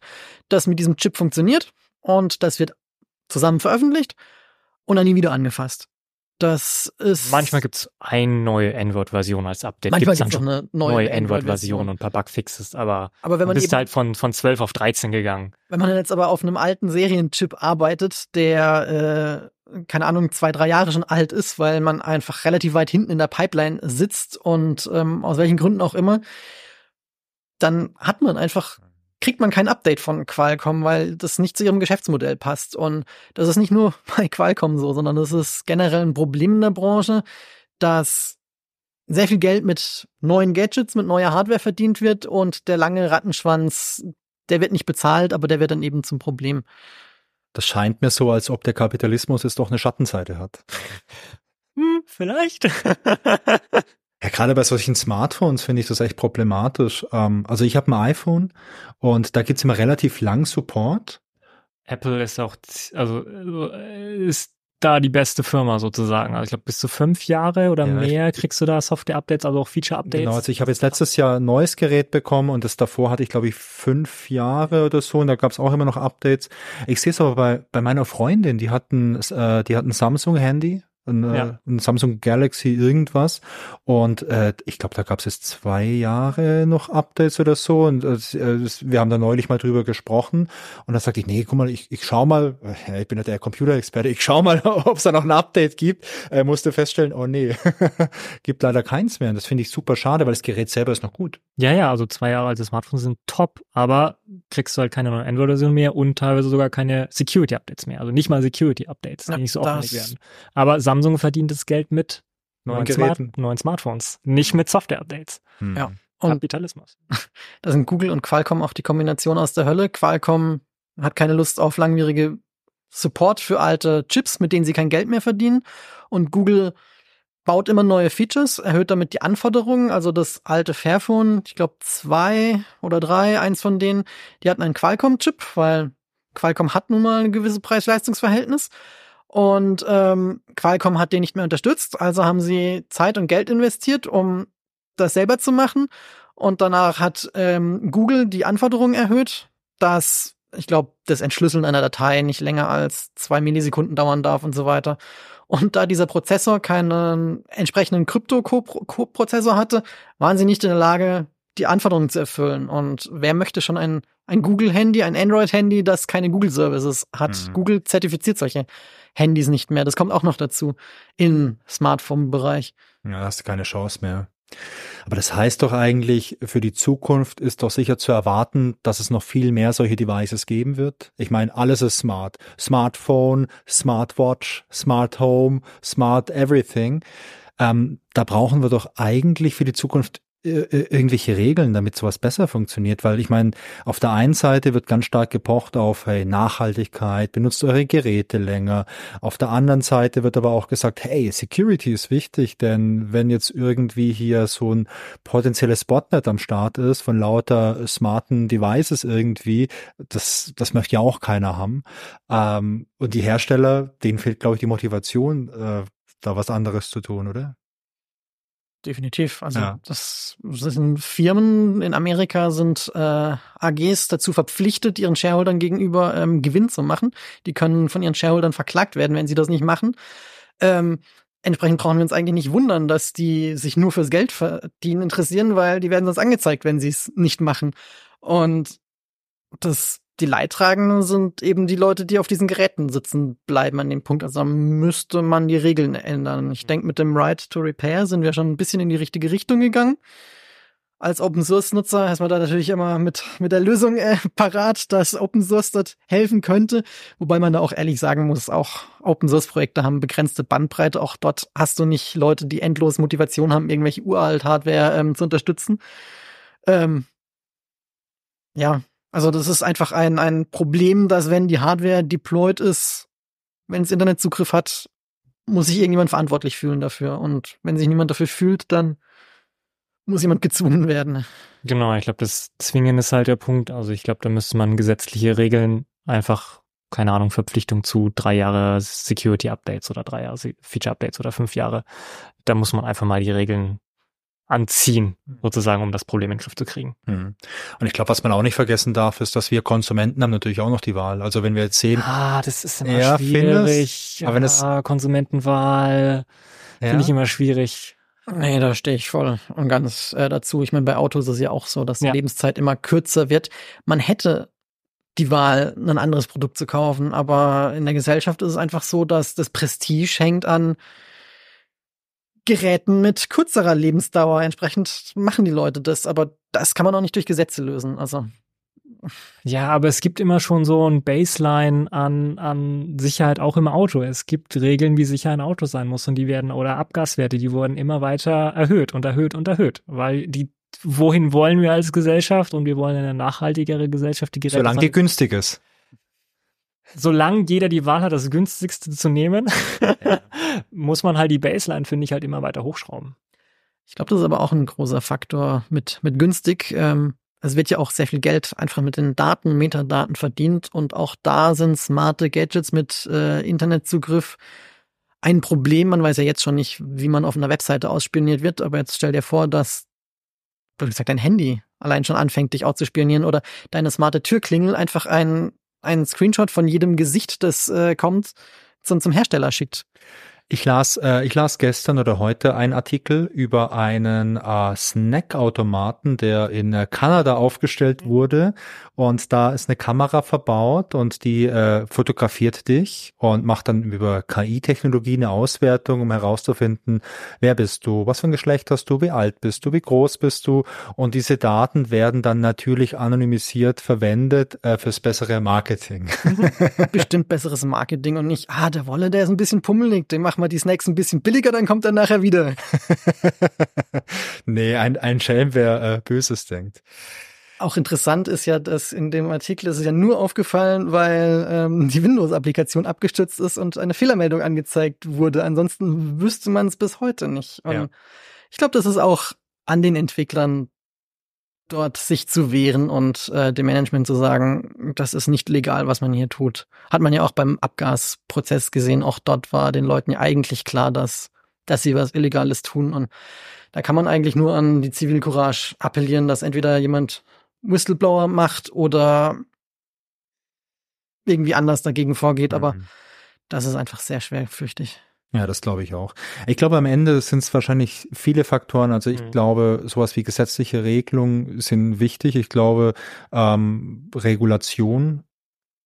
das mit diesem Chip funktioniert. Und das wird zusammen veröffentlicht und dann nie wieder angefasst. Das ist. Manchmal gibt's eine neue Android-Version als Update. manchmal auch schon eine neue, Android-Version. und ein paar Bugfixes, aber, Aber wenn man du bist eben, halt von, von 12 auf 13 gegangen. wenn man jetzt aber auf einem alten Serienchip arbeitet, der, äh, keine Ahnung, zwei, drei Jahre schon alt ist, weil man einfach relativ weit hinten in der Pipeline sitzt und ähm, aus welchen Gründen auch immer, dann hat man einfach, kriegt man kein Update von Qualcomm, weil das nicht zu ihrem Geschäftsmodell passt. Und das ist nicht nur bei Qualcomm so, sondern das ist generell ein Problem in der Branche, dass sehr viel Geld mit neuen Gadgets, mit neuer Hardware verdient wird und der lange Rattenschwanz, der wird nicht bezahlt, aber der wird dann eben zum Problem. Das scheint mir so, als ob der Kapitalismus jetzt doch eine Schattenseite hat. Hm, vielleicht. Ja, gerade bei solchen Smartphones finde ich das echt problematisch. Ähm, also ich habe ein iPhone und da gibt's immer relativ lang Support. Apple ist auch, also äh, ist da die beste Firma sozusagen. Also ich glaube, bis zu fünf Jahre oder Ja, mehr kriegst du da Software-Updates, also auch Feature-Updates. Genau, also ich habe jetzt letztes Jahr ein neues Gerät bekommen und das davor hatte ich, glaube ich, fünf Jahre oder so und da gab's auch immer noch Updates. Ich sehe es aber bei, bei meiner Freundin, die hatten, äh, die hatten ein Samsung-Handy, ein, äh, Ja. ein Samsung Galaxy irgendwas und äh, ich glaube, da gab's jetzt zwei Jahre noch Updates oder so und äh, das- wir haben da neulich mal drüber gesprochen und da sagte ich, nee, guck mal, ich, ich schau mal, äh, ich bin ja der Computerexperte, ich schau mal, ob es da noch ein Update gibt, äh, musste feststellen, oh nee, gibt leider keins mehr und das finde ich super schade, weil das Gerät selber ist noch gut. Ja, ja, also zwei Jahre alte Smartphones sind top, aber kriegst du halt keine neue Android-Version mehr und teilweise sogar keine Security-Updates mehr. Also nicht mal Security-Updates, die nicht so aufwendig werden. Aber Samsung verdient das Geld mit neuen, Smart neuen Smartphones, nicht mit Software-Updates. Hm. Ja. Und Kapitalismus. da sind Google und Qualcomm auch die Kombination aus der Hölle. Qualcomm hat keine Lust auf langwierige Support für alte Chips, mit denen sie kein Geld mehr verdienen. Und Google baut immer neue Features, erhöht damit die Anforderungen. Also das alte Fairphone, ich glaube zwei oder drei, eins von denen, die hatten einen Qualcomm-Chip, weil Qualcomm hat nun mal ein gewisses Preis-Leistungs-Verhältnis. Und ähm, Qualcomm hat den nicht mehr unterstützt, also haben sie Zeit und Geld investiert, um das selber zu machen. Und danach hat ähm, Google die Anforderungen erhöht, dass ich glaube, das Entschlüsseln einer Datei nicht länger als zwei Millisekunden dauern darf und so weiter. Und da dieser Prozessor keinen entsprechenden Krypto-Prozessor hatte, waren sie nicht in der Lage, die Anforderungen zu erfüllen. Und wer möchte schon ein, ein Google-Handy, ein Android-Handy, das keine Google-Services hat? Mhm. Google zertifiziert solche Handys nicht mehr. Das kommt auch noch dazu im Smartphone-Bereich. Ja, hast du keine Chance mehr. Aber das heißt doch eigentlich, für die Zukunft ist doch sicher zu erwarten, dass es noch viel mehr solche Devices geben wird. Ich meine, alles ist smart. Smartphone, Smartwatch, Smart Home, Smart Everything. Ähm, da brauchen wir doch eigentlich für die Zukunft irgendwelche Regeln, damit sowas besser funktioniert, weil ich meine, auf der einen Seite wird ganz stark gepocht auf hey, Nachhaltigkeit, benutzt eure Geräte länger. Auf der anderen Seite wird aber auch gesagt, hey, Security ist wichtig, denn wenn jetzt irgendwie hier so ein potenzielles Botnet am Start ist von lauter smarten Devices irgendwie, das, das möchte ja auch keiner haben. Ähm, und die Hersteller, denen fehlt, glaube ich, die Motivation, äh, da was anderes zu tun, oder? Definitiv. Also Ja. das, sind Firmen in Amerika sind äh, AGs dazu verpflichtet, ihren Shareholdern gegenüber ähm, Gewinn zu machen. Die können von ihren Shareholdern verklagt werden, wenn sie das nicht machen. Ähm, entsprechend brauchen wir uns eigentlich nicht wundern, dass die sich nur fürs Geld verdienen interessieren, weil die werden sonst angezeigt, wenn sie es nicht machen. Und das die Leidtragenden sind eben die Leute, die auf diesen Geräten sitzen bleiben an dem Punkt. Also müsste man die Regeln ändern. Ich denke, mit dem Right to Repair sind wir schon ein bisschen in die richtige Richtung gegangen. Als Open Source Nutzer ist man da natürlich immer mit, mit der Lösung äh, parat, dass Open Source dort helfen könnte. Wobei man da auch ehrlich sagen muss, auch Open Source Projekte haben begrenzte Bandbreite. Auch dort hast du nicht Leute, die endlos Motivation haben, irgendwelche uralt Hardware ähm, zu unterstützen. Ähm, ja, also das ist einfach ein, ein Problem, dass wenn die Hardware deployed ist, wenn es Internetzugriff hat, muss sich irgendjemand verantwortlich fühlen dafür. Und wenn sich niemand dafür fühlt, dann muss jemand gezwungen werden. Genau, ich glaube, das Zwingen ist halt der Punkt. Also ich glaube, da müsste man gesetzliche Regeln einfach, keine Ahnung, Verpflichtung zu drei Jahre Security Updates oder drei Jahre Feature Updates oder fünf Jahre. Da muss man einfach mal die Regeln anziehen, sozusagen, um das Problem in den Griff zu kriegen. Hm. Und ich glaube, was man auch nicht vergessen darf, ist, dass wir Konsumenten haben natürlich auch noch die Wahl. Also wenn wir jetzt sehen. Ah, das ist immer Ja, schwierig. findest- aber wenn es- Konsumentenwahl Ja, finde ich immer schwierig. Nee, da stehe ich voll und ganz äh, dazu. Ich meine, bei Autos ist es ja auch so, dass die Ja. Lebenszeit immer kürzer wird. Man hätte die Wahl, ein anderes Produkt zu kaufen, aber in der Gesellschaft ist es einfach so, dass das Prestige hängt an Geräten mit kürzerer Lebensdauer. Entsprechend machen die Leute das, aber das kann man auch nicht durch Gesetze lösen. Also Ja, aber es gibt immer schon so ein Baseline an, an Sicherheit auch im Auto. Es gibt Regeln, wie sicher ein Auto sein muss und die werden, oder Abgaswerte, die wurden immer weiter erhöht und erhöht und erhöht, weil die, wohin wollen wir als Gesellschaft und wir wollen eine nachhaltigere Gesellschaft, die Geräte solange die günstig ist. Solange jeder die Wahl hat, das günstigste zu nehmen, muss man halt die Baseline, finde ich, halt immer weiter hochschrauben. Ich glaube, das ist aber auch ein großer Faktor mit, mit günstig. Ähm, es wird ja auch sehr viel Geld einfach mit den Daten, Metadaten verdient und auch da sind smarte Gadgets mit äh, Internetzugriff ein Problem. Man weiß ja jetzt schon nicht, wie man auf einer Webseite ausspioniert wird, aber jetzt stell dir vor, dass, wie gesagt, dein Handy allein schon anfängt, dich auszuspionieren oder deine smarte Türklingel einfach ein, ein Screenshot von jedem Gesicht, das äh, kommt, zum, zum Hersteller schickt. Ich las, äh, ich las gestern oder heute einen Artikel über einen äh, Snackautomaten, der in äh, Kanada aufgestellt wurde. Und da ist eine Kamera verbaut und die äh, fotografiert dich und macht dann über KI-Technologie eine Auswertung, um herauszufinden, wer bist du, was für ein Geschlecht hast du, wie alt bist du, wie groß bist du. Und diese Daten werden dann natürlich anonymisiert verwendet äh, fürs bessere Marketing. bestimmt besseres Marketing und nicht, ah, der Wolle, der ist ein bisschen pummelig, dem machen wir die Snacks ein bisschen billiger, dann kommt er nachher wieder. nee, ein, ein Schelm, wer äh, Böses denkt. Auch interessant ist ja, dass in dem Artikel ist es ja nur aufgefallen, weil ähm, die Windows-Applikation abgestürzt ist und eine Fehlermeldung angezeigt wurde. Ansonsten wüsste man es bis heute nicht. Und Ja. ich glaube, das ist auch an den Entwicklern dort sich zu wehren und äh, dem Management zu sagen, das ist nicht legal, was man hier tut. Hat man ja auch beim Abgasprozess gesehen. Auch dort war den Leuten ja eigentlich klar, dass, dass sie was Illegales tun. Und da kann man eigentlich nur an die Zivilcourage appellieren, dass entweder jemand Whistleblower macht oder irgendwie anders dagegen vorgeht. Aber Mhm. das ist einfach sehr schwer, fürchte ich. Ja, das glaube ich auch. Ich glaube, am Ende sind es wahrscheinlich viele Faktoren. Also ich Mhm. glaube, sowas wie gesetzliche Regelungen sind wichtig. Ich glaube, ähm, Regulation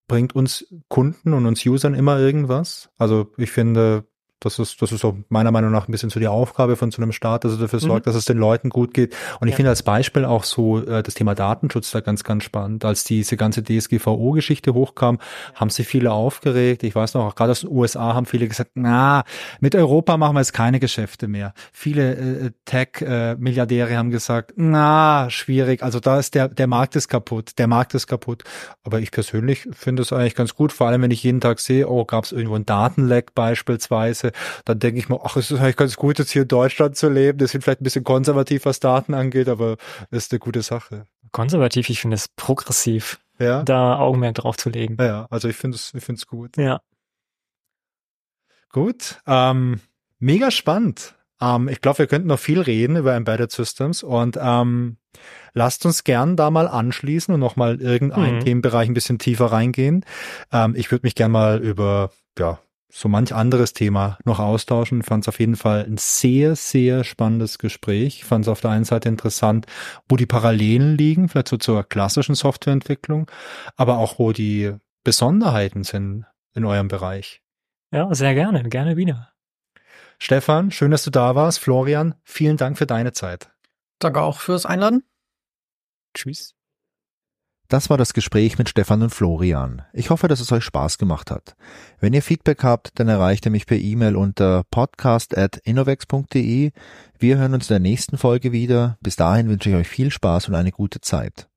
bringt uns Kunden und uns Usern immer irgendwas. Also ich finde, das ist, das ist auch meiner Meinung nach ein bisschen so die Aufgabe von so einem Staat, dass er dafür Mhm. sorgt, dass es den Leuten gut geht. Und ich Ja. finde als Beispiel auch so äh, das Thema Datenschutz da ganz, ganz spannend. Als diese ganze DSGVO-Geschichte hochkam, haben sich viele aufgeregt. Ich weiß noch, auch gerade aus den USA haben viele gesagt, na, mit Europa machen wir jetzt keine Geschäfte mehr. Viele äh, Tech-Milliardäre haben gesagt, na, schwierig. Also da ist der, der Markt ist kaputt, der Markt ist kaputt. Aber ich persönlich finde es eigentlich ganz gut, vor allem wenn ich jeden Tag sehe, oh, gab es irgendwo ein Datenleck beispielsweise, dann denke ich mir, ach, es ist eigentlich ganz gut, jetzt hier in Deutschland zu leben. Das sind vielleicht ein bisschen konservativ, was Daten angeht, aber das ist eine gute Sache. Konservativ, ich finde es progressiv, Ja, da Augenmerk drauf zu legen. ja, also ich finde es, ich finde es gut. Ja. Gut, ähm, mega spannend. Ähm, ich glaube, wir könnten noch viel reden über Embedded Systems und ähm, lasst uns gern da mal anschließen und noch mal irgendeinen Mhm. Themenbereich ein bisschen tiefer reingehen. Ähm, ich würde mich gern mal über ja so manch anderes Thema noch austauschen. Fand es auf jeden Fall ein sehr, sehr spannendes Gespräch. Fand es auf der einen Seite interessant, wo die Parallelen liegen, vielleicht so zur klassischen Softwareentwicklung, aber auch wo die Besonderheiten sind in eurem Bereich. Ja, sehr gerne, gerne wieder. Stefan, schön, dass du da warst. Florian, vielen Dank für deine Zeit. Danke auch fürs Einladen. Tschüss. Das war das Gespräch mit Stefan und Florian. Ich hoffe, dass es euch Spaß gemacht hat. Wenn ihr Feedback habt, dann erreicht ihr mich per E-Mail unter podcast.innovex.de. Wir hören uns in der nächsten Folge wieder. Bis dahin wünsche ich euch viel Spaß und eine gute Zeit.